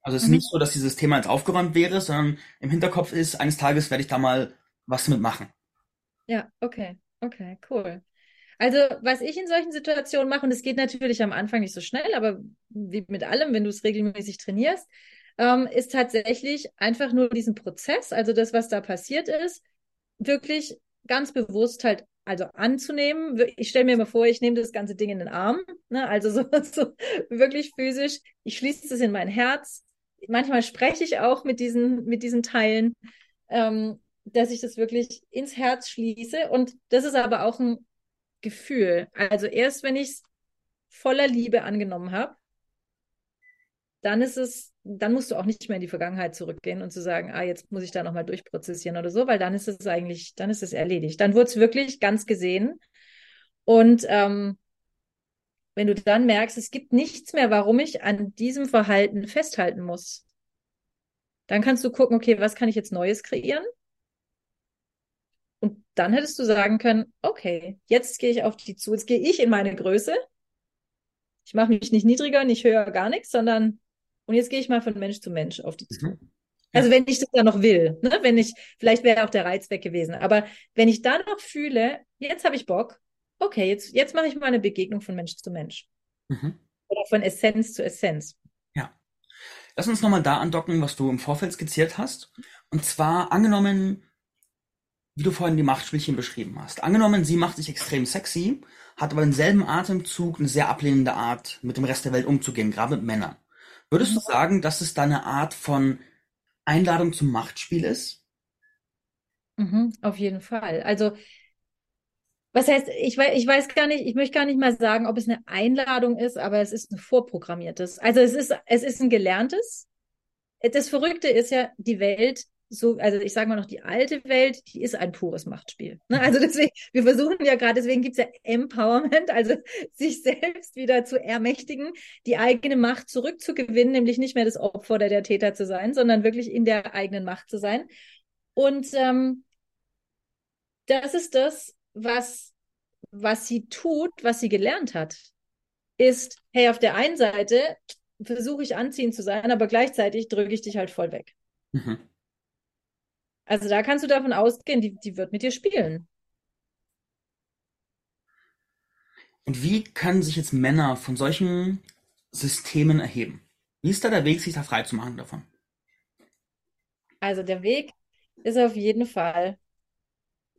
Also es ist mhm. nicht so, dass dieses Thema jetzt aufgeräumt wäre, sondern im Hinterkopf ist, eines Tages werde ich da mal was mit machen. Ja, okay, okay, cool. Also was ich in solchen Situationen mache, und es geht natürlich am Anfang nicht so schnell, aber wie mit allem, wenn du es regelmäßig trainierst, ähm, ist tatsächlich einfach nur diesen Prozess, also das, was da passiert ist, wirklich ganz bewusst halt also anzunehmen. Ich stelle mir mal vor, ich nehme das ganze Ding in den Arm, ne? also so, so wirklich physisch. Ich schließe es in mein Herz manchmal spreche ich auch mit diesen, mit diesen Teilen, ähm, dass ich das wirklich ins Herz schließe. Und das ist aber auch ein Gefühl. Also erst wenn ich es voller Liebe angenommen habe, dann ist es, dann musst du auch nicht mehr in die Vergangenheit zurückgehen und zu sagen, ah, jetzt muss ich da nochmal durchprozessieren oder so, weil dann ist es eigentlich, dann ist es erledigt. Dann wurde es wirklich ganz gesehen. Und ähm, wenn du dann merkst, es gibt nichts mehr, warum ich an diesem Verhalten festhalten muss, dann kannst du gucken, okay, was kann ich jetzt Neues kreieren? Und dann hättest du sagen können, okay, jetzt gehe ich auf die zu, jetzt gehe ich in meine Größe. Ich mache mich nicht niedriger, nicht höher, gar nichts, sondern und jetzt gehe ich mal von Mensch zu Mensch auf die zu. Mhm. Also wenn ich das dann noch will, ne? wenn ich, vielleicht wäre auch der Reiz weg gewesen, aber wenn ich dann noch fühle, jetzt habe ich Bock, okay, jetzt, jetzt mache ich mal eine Begegnung von Mensch zu Mensch. Mhm. Oder von Essenz zu Essenz. Ja. Lass uns nochmal da andocken, was du im Vorfeld skizziert hast. Und zwar angenommen, wie du vorhin die Machtspielchen beschrieben hast. Angenommen, sie macht sich extrem sexy, hat aber im selben Atemzug eine sehr ablehnende Art, mit dem Rest der Welt umzugehen, gerade mit Männern. Würdest mhm. du sagen, dass es da eine Art von Einladung zum Machtspiel ist? Mhm, auf jeden Fall. Also was heißt, ich weiß, ich weiß gar nicht, ich möchte gar nicht mal sagen, ob es eine Einladung ist, aber es ist ein vorprogrammiertes. Also es ist, es ist ein gelerntes. Das Verrückte ist ja, die Welt so, also ich sage mal noch, die alte Welt, die ist ein pures Machtspiel. Ne? Also deswegen, wir versuchen ja gerade, deswegen gibt's ja Empowerment, also sich selbst wieder zu ermächtigen, die eigene Macht zurückzugewinnen, nämlich nicht mehr das Opfer oder der Täter zu sein, sondern wirklich in der eigenen Macht zu sein. Und ähm, das ist das, was, was sie tut, was sie gelernt hat, ist, hey, auf der einen Seite versuche ich anziehend zu sein, aber gleichzeitig drücke ich dich halt voll weg. Mhm. Also da kannst du davon ausgehen, die, die wird mit dir spielen. Und wie können sich jetzt Männer von solchen Systemen erheben? Wie ist da der Weg, sich da frei zu machen davon? Also der Weg ist auf jeden Fall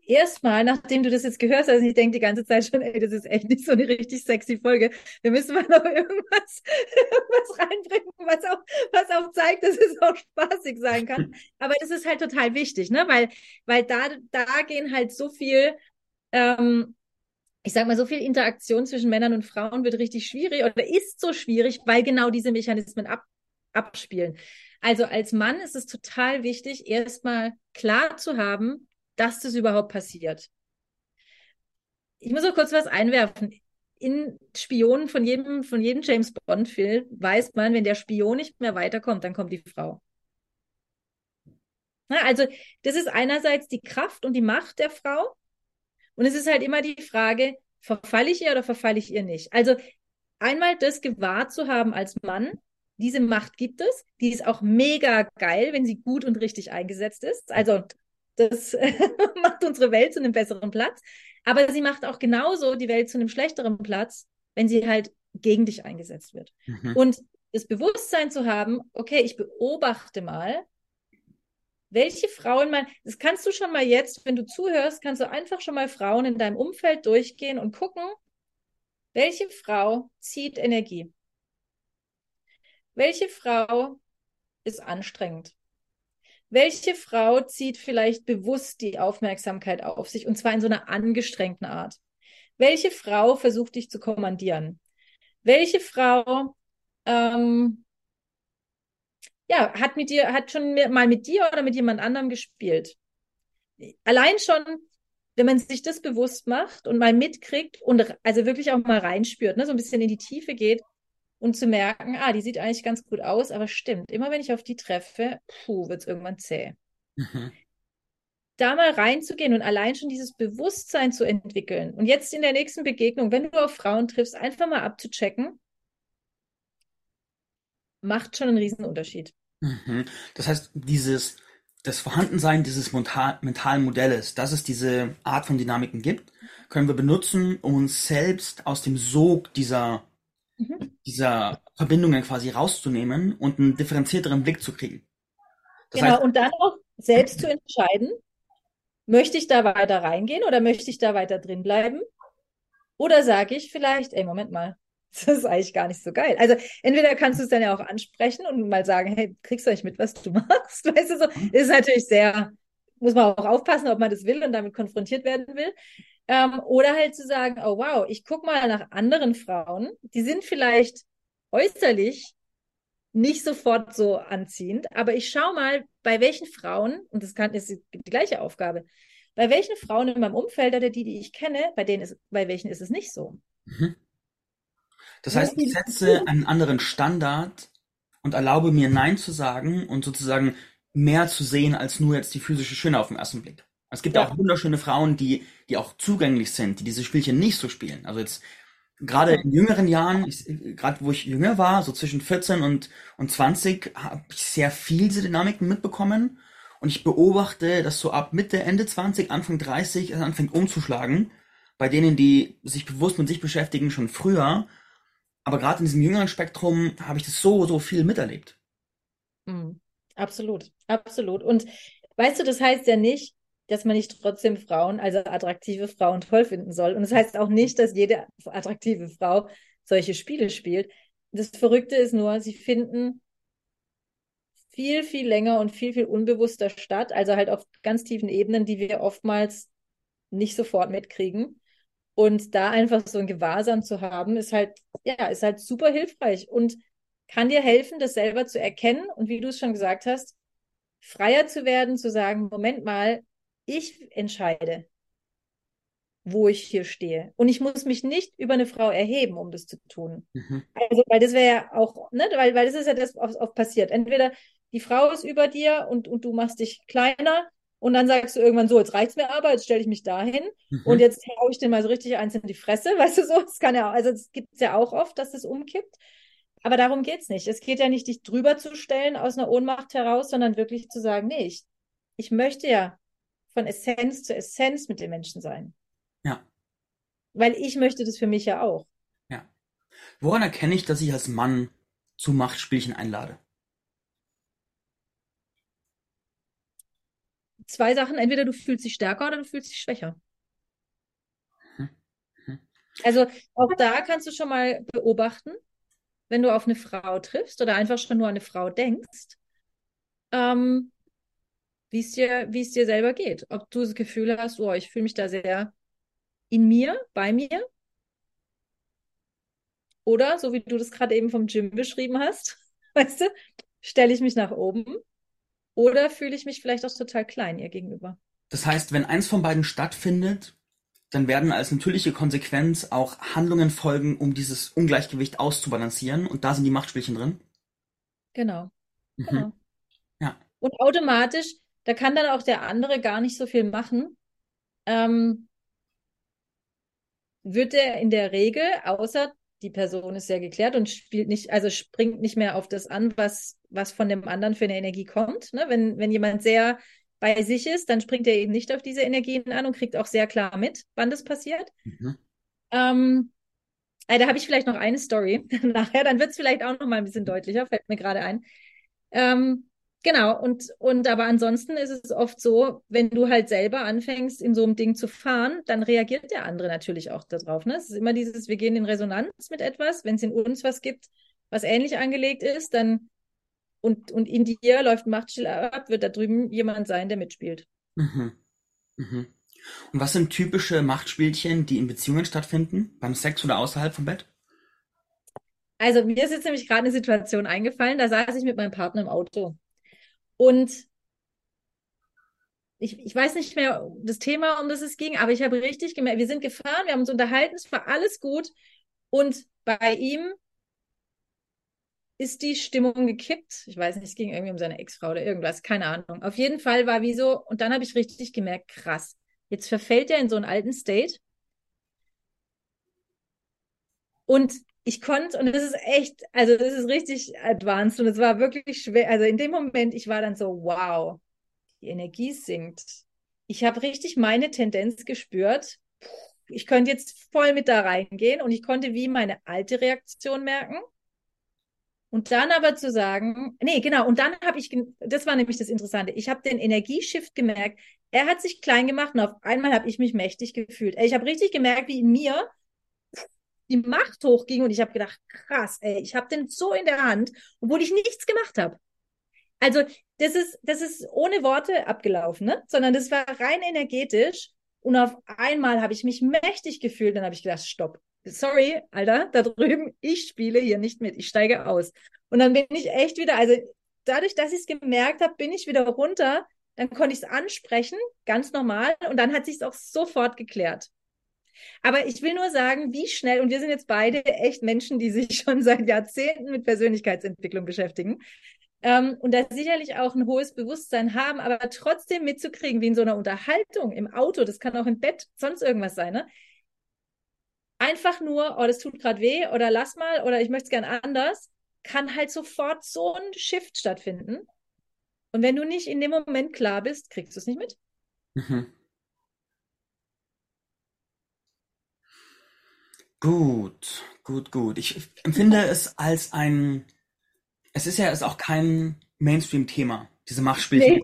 erstmal, nachdem du das jetzt gehört hast, also ich denke die ganze Zeit schon, ey, das ist echt nicht so eine richtig sexy Folge. Wir müssen mal noch irgendwas, irgendwas reinbringen, was auch, was auch zeigt, dass es auch spaßig sein kann. Aber das ist halt total wichtig, ne? Weil, weil da, da gehen halt so viel, ähm, ich sag mal, so viel Interaktion zwischen Männern und Frauen wird richtig schwierig oder ist so schwierig, weil genau diese Mechanismen ab, abspielen. Also als Mann ist es total wichtig, erstmal klar zu haben, dass das überhaupt passiert. Ich muss auch kurz was einwerfen. In Spionen von jedem, von jedem James Bond-Film weiß man, wenn der Spion nicht mehr weiterkommt, dann kommt die Frau. Na, also, das ist einerseits die Kraft und die Macht der Frau. Und es ist halt immer die Frage, verfalle ich ihr oder verfalle ich ihr nicht? Also, einmal das gewahrt zu haben als Mann, diese Macht gibt es. Die ist auch mega geil, wenn sie gut und richtig eingesetzt ist. Also das macht unsere Welt zu einem besseren Platz. Aber sie macht auch genauso die Welt zu einem schlechteren Platz, wenn sie halt gegen dich eingesetzt wird. Mhm. Und das Bewusstsein zu haben, okay, ich beobachte mal, welche Frauen mal, das kannst du schon mal jetzt, wenn du zuhörst, kannst du einfach schon mal Frauen in deinem Umfeld durchgehen und gucken, welche Frau zieht Energie? Welche Frau ist anstrengend? Welche Frau zieht vielleicht bewusst die Aufmerksamkeit auf sich und zwar in so einer angestrengten Art? Welche Frau versucht dich zu kommandieren? Welche Frau ähm, ja, hat mit dir, hat schon mal mit dir oder mit jemand anderem gespielt? Allein schon, wenn man sich das bewusst macht und mal mitkriegt und also wirklich auch mal reinspürt, ne, so ein bisschen in die Tiefe geht, und zu merken, ah, die sieht eigentlich ganz gut aus, aber stimmt, immer wenn ich auf die treffe, puh, wird es irgendwann zäh. Mhm. Da mal reinzugehen und allein schon dieses Bewusstsein zu entwickeln und jetzt in der nächsten Begegnung, wenn du auf Frauen triffst, einfach mal abzuchecken, macht schon einen Riesenunterschied. Mhm. Das heißt, dieses, das Vorhandensein dieses mentalen Modells, dass es diese Art von Dynamiken gibt, können wir benutzen, um uns selbst aus dem Sog dieser mhm. dieser Verbindungen quasi rauszunehmen und einen differenzierteren Blick zu kriegen. Das genau, heißt, und dann auch selbst zu entscheiden, möchte ich da weiter reingehen oder möchte ich da weiter drin bleiben? Oder sage ich vielleicht, ey, Moment mal, das ist eigentlich gar nicht so geil. Also entweder kannst du es dann ja auch ansprechen und mal sagen, hey, kriegst du nicht mit, was du machst? Weißt du so, ist natürlich sehr, muss man auch aufpassen, ob man das will und damit konfrontiert werden will. Ähm, oder halt zu sagen, oh wow, ich guck mal nach anderen Frauen, die sind vielleicht äußerlich nicht sofort so anziehend, aber ich schau mal, bei welchen Frauen, und das kann, ist die gleiche Aufgabe, bei welchen Frauen in meinem Umfeld oder die, die ich kenne, bei denen ist, bei welchen ist es nicht so. Mhm. Das heißt, ich setze einen anderen Standard und erlaube mir Nein zu sagen und sozusagen mehr zu sehen als nur jetzt die physische Schöne auf den ersten Blick. Es gibt ja. auch wunderschöne Frauen, die, die auch zugänglich sind, die diese Spielchen nicht so spielen. Also jetzt gerade in jüngeren Jahren, gerade wo ich jünger war, so zwischen 14 und, und 20, habe ich sehr viel diese Dynamiken mitbekommen. Und ich beobachte, dass so ab Mitte, Ende 20, Anfang 30 es anfängt umzuschlagen. Bei denen, die sich bewusst mit sich beschäftigen, schon früher. Aber gerade in diesem jüngeren Spektrum habe ich das so, so viel miterlebt. Mhm. Absolut, absolut. Und weißt du, das heißt ja nicht, dass man nicht trotzdem Frauen, also attraktive Frauen toll finden soll. Und das heißt auch nicht, dass jede attraktive Frau solche Spiele spielt. Das Verrückte ist nur, sie finden viel, viel länger und viel, viel unbewusster statt. Also halt auf ganz tiefen Ebenen, die wir oftmals nicht sofort mitkriegen. Und da einfach so ein Gewahrsam zu haben, ist halt, ja, ist halt super hilfreich und kann dir helfen, das selber zu erkennen und wie du es schon gesagt hast, freier zu werden, zu sagen, Moment mal, ich entscheide, wo ich hier stehe. Und ich muss mich nicht über eine Frau erheben, um das zu tun. Mhm. Also, weil das wäre ja auch, ne, weil, weil das ist ja das, was oft passiert. Entweder die Frau ist über dir und, und du machst dich kleiner und dann sagst du irgendwann so, jetzt reicht's mir aber, jetzt stelle ich mich dahin mhm. und jetzt haue ich den mal so richtig eins in die Fresse, weißt du so, das kann ja, also es gibt ja auch oft, dass das umkippt. Aber darum geht's nicht. Es geht ja nicht, dich drüber zu stellen aus einer Ohnmacht heraus, sondern wirklich zu sagen, nee, ich, ich möchte ja von Essenz zu Essenz mit den Menschen sein. Ja. Weil ich möchte das für mich ja auch. Ja. Woran erkenne ich, dass ich als Mann zu Machtspielchen einlade? Zwei Sachen. Entweder du fühlst dich stärker oder du fühlst dich schwächer. Hm. Hm. Also auch da kannst du schon mal beobachten, wenn du auf eine Frau triffst oder einfach schon nur an eine Frau denkst, ähm, wie es dir, wie es dir selber geht. Ob du das Gefühl hast, oh, ich fühle mich da sehr in mir, bei mir. Oder, so wie du das gerade eben vom Gym beschrieben hast, weißt du, stelle ich mich nach oben oder fühle ich mich vielleicht auch total klein ihr gegenüber. Das heißt, wenn eins von beiden stattfindet, dann werden als natürliche Konsequenz auch Handlungen folgen, um dieses Ungleichgewicht auszubalancieren. Und da sind die Machtspielchen drin. Genau. Mhm. genau. Ja. Und automatisch, da kann dann auch der andere gar nicht so viel machen. Ähm, wird er in der Regel, außer die Person ist sehr geklärt und spielt nicht, also springt nicht mehr auf das an, was, was von dem anderen für eine Energie kommt. Ne? Wenn, wenn jemand sehr bei sich ist, dann springt er eben nicht auf diese Energien an und kriegt auch sehr klar mit, wann das passiert. Mhm. Ähm, äh, da habe ich vielleicht noch eine Story nachher, dann wird es vielleicht auch noch mal ein bisschen deutlicher, fällt mir gerade ein. Ähm, genau, und, und aber ansonsten ist es oft so, wenn du halt selber anfängst, in so einem Ding zu fahren, dann reagiert der andere natürlich auch darauf. Ne? Es ist immer dieses, wir gehen in Resonanz mit etwas, wenn es in uns was gibt, was ähnlich angelegt ist, dann und, und in dir läuft ein Machtspiel ab, wird da drüben jemand sein, der mitspielt. Mhm. Mhm. Und was sind typische Machtspielchen, die in Beziehungen stattfinden, beim Sex oder außerhalb vom Bett? Also mir ist jetzt nämlich gerade eine Situation eingefallen, da saß ich mit meinem Partner im Auto. Und ich, ich weiß nicht mehr das Thema, um das es ging, aber ich habe richtig gemerkt, wir sind gefahren, wir haben uns unterhalten, es war alles gut. Und bei ihm ist die Stimmung gekippt. Ich weiß nicht, es ging irgendwie um seine Ex-Frau oder irgendwas, keine Ahnung. Auf jeden Fall war wie so, und dann habe ich richtig gemerkt, krass, jetzt verfällt er in so einen alten State. Und ich konnte, und das ist echt, also das ist richtig advanced und es war wirklich schwer. Also in dem Moment, ich war dann so, wow, die Energie sinkt. Ich habe richtig meine Tendenz gespürt. Ich könnte jetzt voll mit da reingehen und ich konnte wie meine alte Reaktion merken und dann aber zu sagen, nee, genau, und dann habe ich, das war nämlich das Interessante, ich habe den Energieshift gemerkt, er hat sich klein gemacht und auf einmal habe ich mich mächtig gefühlt. Ich habe richtig gemerkt, wie in mir die Macht hochging und ich habe gedacht, krass, ey, ich habe den so in der Hand, obwohl ich nichts gemacht habe. Also das ist, das ist ohne Worte abgelaufen, ne? sondern das war rein energetisch und auf einmal habe ich mich mächtig gefühlt, dann habe ich gedacht, stopp, sorry, Alter, da drüben, ich spiele hier nicht mit, ich steige aus. Und dann bin ich echt wieder, also dadurch, dass ich es gemerkt habe, bin ich wieder runter, dann konnte ich es ansprechen, ganz normal, und dann hat sich es auch sofort geklärt. Aber ich will nur sagen, wie schnell, und wir sind jetzt beide echt Menschen, die sich schon seit Jahrzehnten mit Persönlichkeitsentwicklung beschäftigen, ähm, und da sicherlich auch ein hohes Bewusstsein haben, aber trotzdem mitzukriegen, wie in so einer Unterhaltung im Auto, das kann auch im Bett, sonst irgendwas sein, ne? einfach nur, oh, das tut gerade weh oder lass mal oder ich möchte es gern anders, kann halt sofort so ein Shift stattfinden. Und wenn du nicht in dem Moment klar bist, kriegst du es nicht mit. Mhm. Gut, gut, gut. Ich empfinde es als ein, es ist ja ist auch kein Mainstream-Thema diese Machtspielchen.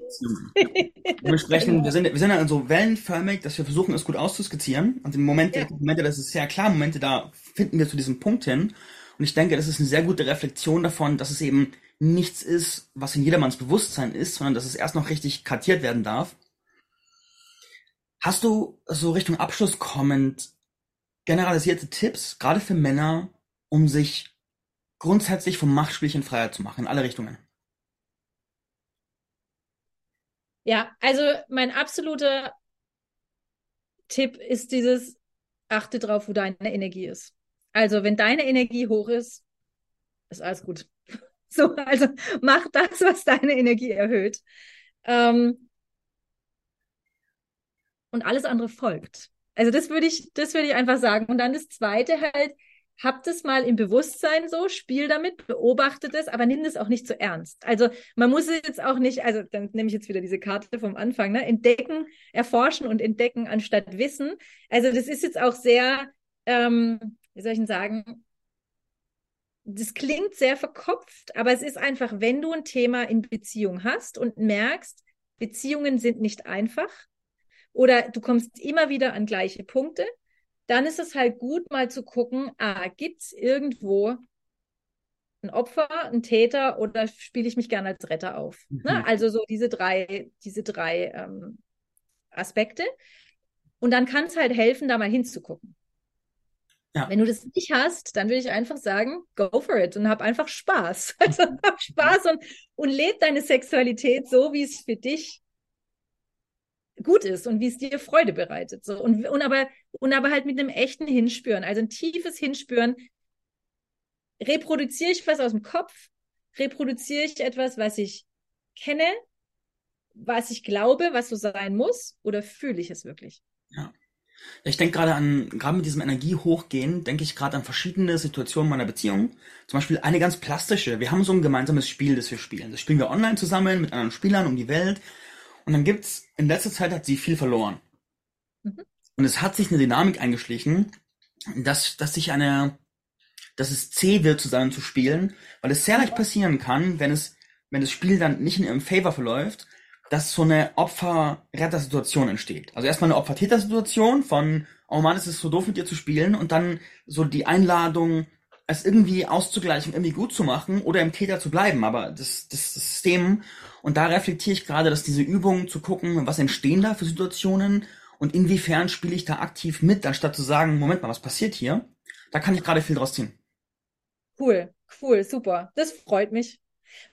Nee. Dementsprechend, wir sind, wir sind ja so wellenförmig, dass wir versuchen, es gut auszuskizzieren. Und im Moment, ja. Momente, das ist sehr klar, Momente, da finden wir zu diesem Punkt hin. Und ich denke, das ist eine sehr gute Reflexion davon, dass es eben nichts ist, was in jedermanns Bewusstsein ist, sondern dass es erst noch richtig kartiert werden darf. Hast du so Richtung Abschluss kommend generalisierte Tipps, gerade für Männer, um sich grundsätzlich vom Machtspielchen freier zu machen, in alle Richtungen? Ja, also mein absoluter Tipp ist dieses, achte drauf, wo deine Energie ist. Also wenn deine Energie hoch ist, ist alles gut. So, also mach das, was deine Energie erhöht. Ähm, und alles andere folgt. Also das würde ich, das würde ich einfach sagen. Und dann das zweite halt, Habt es mal im Bewusstsein so, spiel damit, beobachtet es, aber nimm es auch nicht zu ernst. Also man muss es jetzt auch nicht, also dann nehme ich jetzt wieder diese Karte vom Anfang, ne? entdecken, erforschen und entdecken anstatt wissen. Also das ist jetzt auch sehr, ähm, wie soll ich denn sagen, das klingt sehr verkopft, aber es ist einfach, wenn du ein Thema in Beziehung hast und merkst, Beziehungen sind nicht einfach oder du kommst immer wieder an gleiche Punkte, dann ist es halt gut, mal zu gucken, ah, gibt es irgendwo ein Opfer, ein Täter oder spiele ich mich gerne als Retter auf? Ne? Mhm. Ne? Also so diese drei, diese drei ähm, Aspekte. Und dann kann es halt helfen, da mal hinzugucken. Ja. Wenn du das nicht hast, dann würde ich einfach sagen, go for it und hab einfach Spaß. Also hab Spaß und, und leb deine Sexualität so, wie es für dich gut ist und wie es dir Freude bereitet. So. Und, und, aber, und aber halt mit einem echten Hinspüren, also ein tiefes Hinspüren. Reproduziere ich was aus dem Kopf? Reproduziere ich etwas, was ich kenne, was ich glaube, was so sein muss? Oder fühle ich es wirklich? Ja. Ich denke gerade an, gerade mit diesem Energie hochgehen, denke ich gerade an verschiedene Situationen meiner Beziehung. Zum Beispiel eine ganz plastische. Wir haben so ein gemeinsames Spiel, das wir spielen. Das spielen wir online zusammen mit anderen Spielern um die Welt. Und dann gibt's, in letzter Zeit hat sie viel verloren. Mhm. Und es hat sich eine Dynamik eingeschlichen, dass, dass sich eine, dass es zäh wird, zusammen zu spielen, weil es sehr leicht passieren kann, wenn es, wenn das Spiel dann nicht in ihrem Favor verläuft, dass so eine Opfer-Retter-Situation entsteht. Also erstmal eine Opfer-Täter-Situation von, oh Mann, es ist so doof mit dir zu spielen und dann so die Einladung, es irgendwie auszugleichen, irgendwie gut zu machen oder im Täter zu bleiben. Aber das, das System und da reflektiere ich gerade, dass diese Übung zu gucken, was entstehen da für Situationen und inwiefern spiele ich da aktiv mit, anstatt zu sagen, Moment mal, was passiert hier? Da kann ich gerade viel draus ziehen. Cool, cool, super. Das freut mich.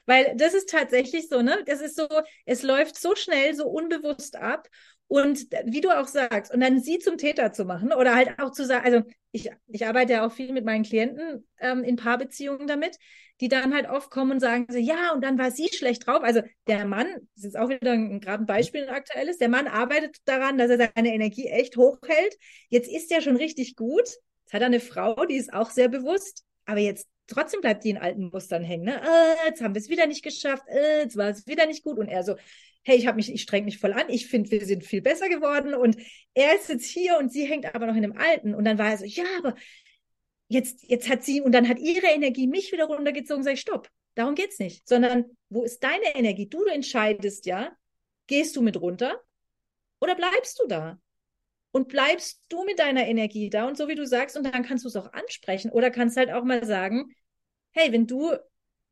Weil das ist tatsächlich so, ne? Das ist so, es läuft so schnell, so unbewusst ab. Und wie du auch sagst, und dann sie zum Täter zu machen oder halt auch zu sagen, also ich, ich arbeite ja auch viel mit meinen Klienten ähm, in Paarbeziehungen damit, die dann halt oft kommen und sagen so, ja, und dann war sie schlecht drauf. Also der Mann, das ist auch wieder ein, gerade ein Beispiel ein aktuelles, der Mann arbeitet daran, dass er seine Energie echt hochhält. Jetzt ist er schon richtig gut. Jetzt hat er eine Frau, die ist auch sehr bewusst, aber jetzt trotzdem bleibt die in alten Mustern hängen. Ne? Äh, jetzt haben wir es wieder nicht geschafft, äh, jetzt war es wieder nicht gut. Und er so, hey, ich habe mich, ich streng mich voll an, ich finde, wir sind viel besser geworden. Und er ist jetzt hier und sie hängt aber noch in dem Alten. Und dann war er so, ja, aber jetzt, jetzt hat sie, und dann hat ihre Energie mich wieder runtergezogen, sag ich, stopp, darum geht's nicht. Sondern, wo ist deine Energie? Du, du entscheidest ja, gehst du mit runter oder bleibst du da? Und bleibst du mit deiner Energie da und so wie du sagst, und dann kannst du es auch ansprechen oder kannst halt auch mal sagen, hey, wenn du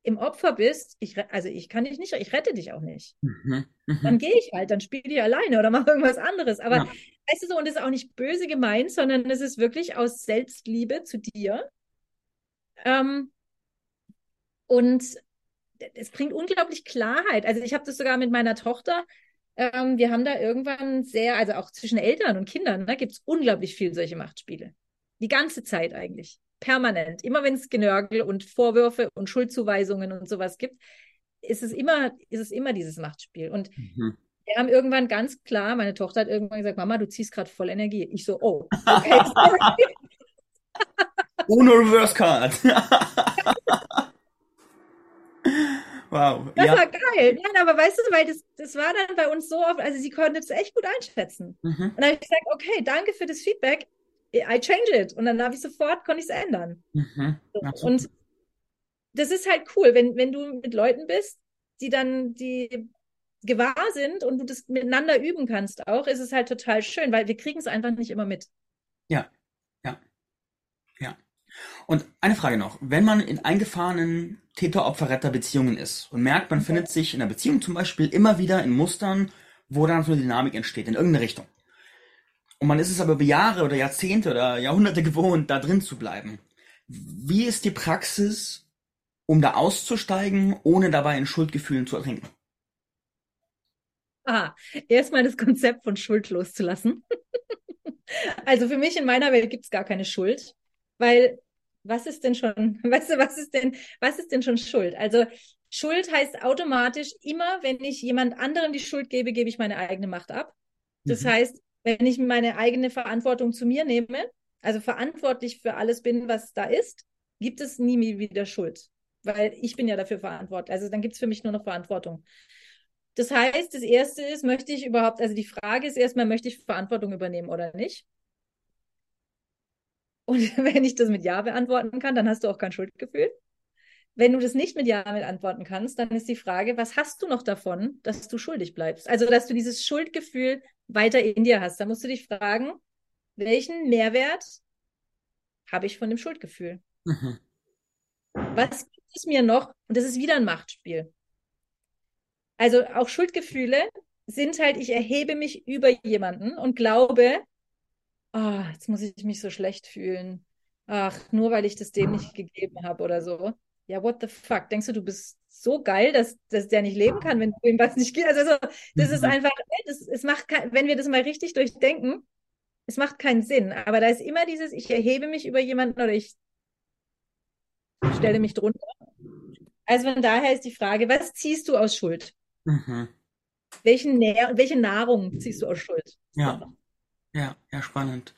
im Opfer bist, ich, also ich kann dich nicht, ich rette dich auch nicht. Mhm, mh. Dann gehe ich halt, dann spiele ich alleine oder mache irgendwas anderes. Aber ja. weißt du so, und das ist auch nicht böse gemeint, sondern es ist wirklich aus Selbstliebe zu dir. Ähm, und es bringt unglaublich Klarheit. Also ich habe das sogar mit meiner Tochter. Ähm, wir haben da irgendwann sehr, also auch zwischen Eltern und Kindern, da ne, gibt es unglaublich viel solche Machtspiele. Die ganze Zeit eigentlich permanent. Immer wenn es Genörgel und Vorwürfe und Schuldzuweisungen und sowas gibt, ist es immer, ist es immer dieses Machtspiel. Und mhm. wir haben irgendwann ganz klar, meine Tochter hat irgendwann gesagt, Mama, du ziehst gerade voll Energie. Ich so, oh, okay. Ohne Reverse Card. wow. Das ja. war geil. Nein, aber weißt du, weil das, das war dann bei uns so oft, also sie konnte es echt gut einschätzen. Mhm. Und dann habe ich gesagt, okay, danke für das Feedback. I change it. Und dann habe ich sofort, konnte ich es ändern. Mhm. So. Und das ist halt cool, wenn, wenn du mit Leuten bist, die dann, die gewahr sind und du das miteinander üben kannst auch, ist es halt total schön, weil wir kriegen es einfach nicht immer mit. Ja, ja, ja. Und eine Frage noch. Wenn man in eingefahrenen Täter-Opfer-Retter-Beziehungen ist und merkt, man okay. findet sich in einer Beziehung zum Beispiel immer wieder in Mustern, wo dann so eine Dynamik entsteht, in irgendeine Richtung. Und man ist es aber über Jahre oder Jahrzehnte oder Jahrhunderte gewohnt, da drin zu bleiben. Wie ist die Praxis, um da auszusteigen, ohne dabei in Schuldgefühlen zu ertrinken? Ah, erstmal das Konzept von Schuld loszulassen. also für mich in meiner Welt gibt es gar keine Schuld, weil was ist denn schon, weißt du, was ist denn, was ist denn schon Schuld? Also Schuld heißt automatisch immer, wenn ich jemand anderem die Schuld gebe, gebe ich meine eigene Macht ab. Das mhm. heißt, wenn ich meine eigene Verantwortung zu mir nehme, also verantwortlich für alles bin, was da ist, gibt es nie wieder Schuld, weil ich bin ja dafür verantwortlich. Also dann gibt es für mich nur noch Verantwortung. Das heißt, das Erste ist, möchte ich überhaupt, also die Frage ist erstmal, möchte ich Verantwortung übernehmen oder nicht? Und wenn ich das mit Ja beantworten kann, dann hast du auch kein Schuldgefühl. Wenn du das nicht mit Ja beantworten kannst, dann ist die Frage, was hast du noch davon, dass du schuldig bleibst? Also, dass du dieses Schuldgefühl weiter in dir hast. Da musst du dich fragen, welchen Mehrwert habe ich von dem Schuldgefühl? Mhm. Was gibt es mir noch? Und das ist wieder ein Machtspiel. Also auch Schuldgefühle sind halt, ich erhebe mich über jemanden und glaube, oh, jetzt muss ich mich so schlecht fühlen. Ach, nur weil ich das dem nicht gegeben habe oder so. Ja, what the fuck? Denkst du, du bist so geil, dass, dass der nicht leben kann, wenn du ihm was nicht gibst? Also, also das ist mhm. einfach, das, es macht kein, wenn wir das mal richtig durchdenken, es macht keinen Sinn. Aber da ist immer dieses, ich erhebe mich über jemanden oder ich stelle mich drunter. Also von daher ist die Frage, was ziehst du aus Schuld? Mhm. Welchen Nähr welche Nahrung ziehst du aus Schuld? Ja. Ja, ja, spannend.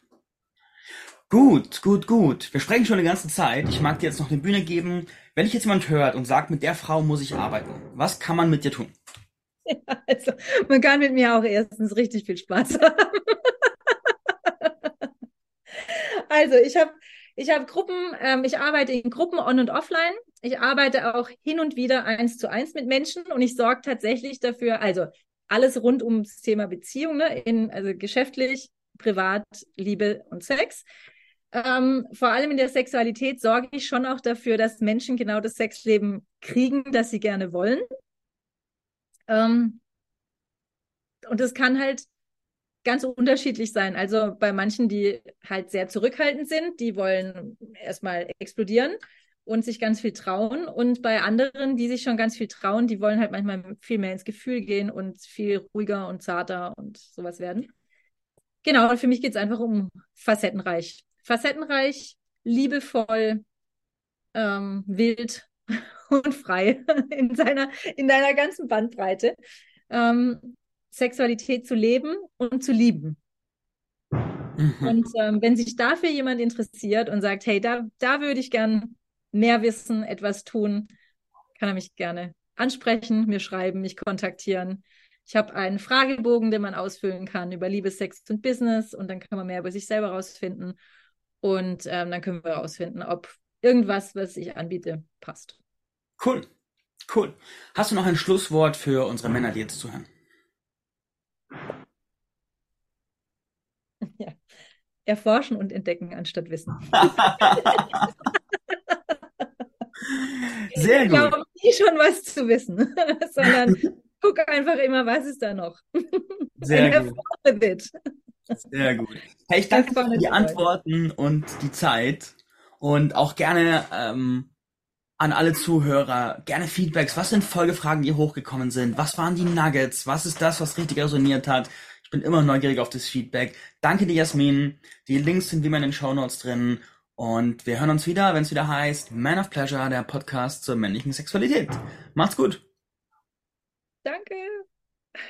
Gut, gut, gut. Wir sprechen schon die ganze Zeit. Ich mag dir jetzt noch eine Bühne geben. Wenn dich jetzt jemand hört und sagt, mit der Frau muss ich arbeiten, was kann man mit dir tun? Ja, also, man kann mit mir auch erstens richtig viel Spaß haben. also, ich habe ich hab Gruppen, ähm, ich arbeite in Gruppen on und offline. Ich arbeite auch hin und wieder eins zu eins mit Menschen und ich sorge tatsächlich dafür, also alles rund ums Thema Beziehung, ne, in, also geschäftlich, privat, Liebe und Sex. Ähm, vor allem in der Sexualität sorge ich schon auch dafür, dass Menschen genau das Sexleben kriegen, das sie gerne wollen. Ähm, und das kann halt ganz unterschiedlich sein. Also bei manchen, die halt sehr zurückhaltend sind, die wollen erstmal explodieren und sich ganz viel trauen. Und bei anderen, die sich schon ganz viel trauen, die wollen halt manchmal viel mehr ins Gefühl gehen und viel ruhiger und zarter und sowas werden. Genau, und für mich geht es einfach um facettenreich. Facettenreich, liebevoll, ähm, wild und frei in seiner, in deiner ganzen Bandbreite. Ähm, Sexualität zu leben und zu lieben. Mhm. Und ähm, wenn sich dafür jemand interessiert und sagt, hey, da, da würde ich gern mehr wissen, etwas tun, kann er mich gerne ansprechen, mir schreiben, mich kontaktieren. Ich habe einen Fragebogen, den man ausfüllen kann über Liebe, Sex und Business und dann kann man mehr über sich selber rausfinden und ähm, dann können wir rausfinden, ob irgendwas, was ich anbiete, passt. Cool, cool. Hast du noch ein Schlusswort für unsere Männer, die jetzt zuhören? Ja, erforschen und entdecken anstatt wissen. Sehr gut. Ich glaube nie schon was zu wissen, sondern guck einfach immer, was ist da noch. Sehr gut. Sehr gut. Hey, ich danke für die Antworten und die Zeit und auch gerne ähm, an alle Zuhörer gerne Feedbacks. Was sind Folgefragen, die hochgekommen sind? Was waren die Nuggets? Was ist das, was richtig resoniert hat? Ich bin immer neugierig auf das Feedback. Danke dir, Jasmin. Die Links sind wie immer in den Show Notes drin. Und wir hören uns wieder, wenn es wieder heißt Man of Pleasure, der Podcast zur männlichen Sexualität. Macht's gut. Danke.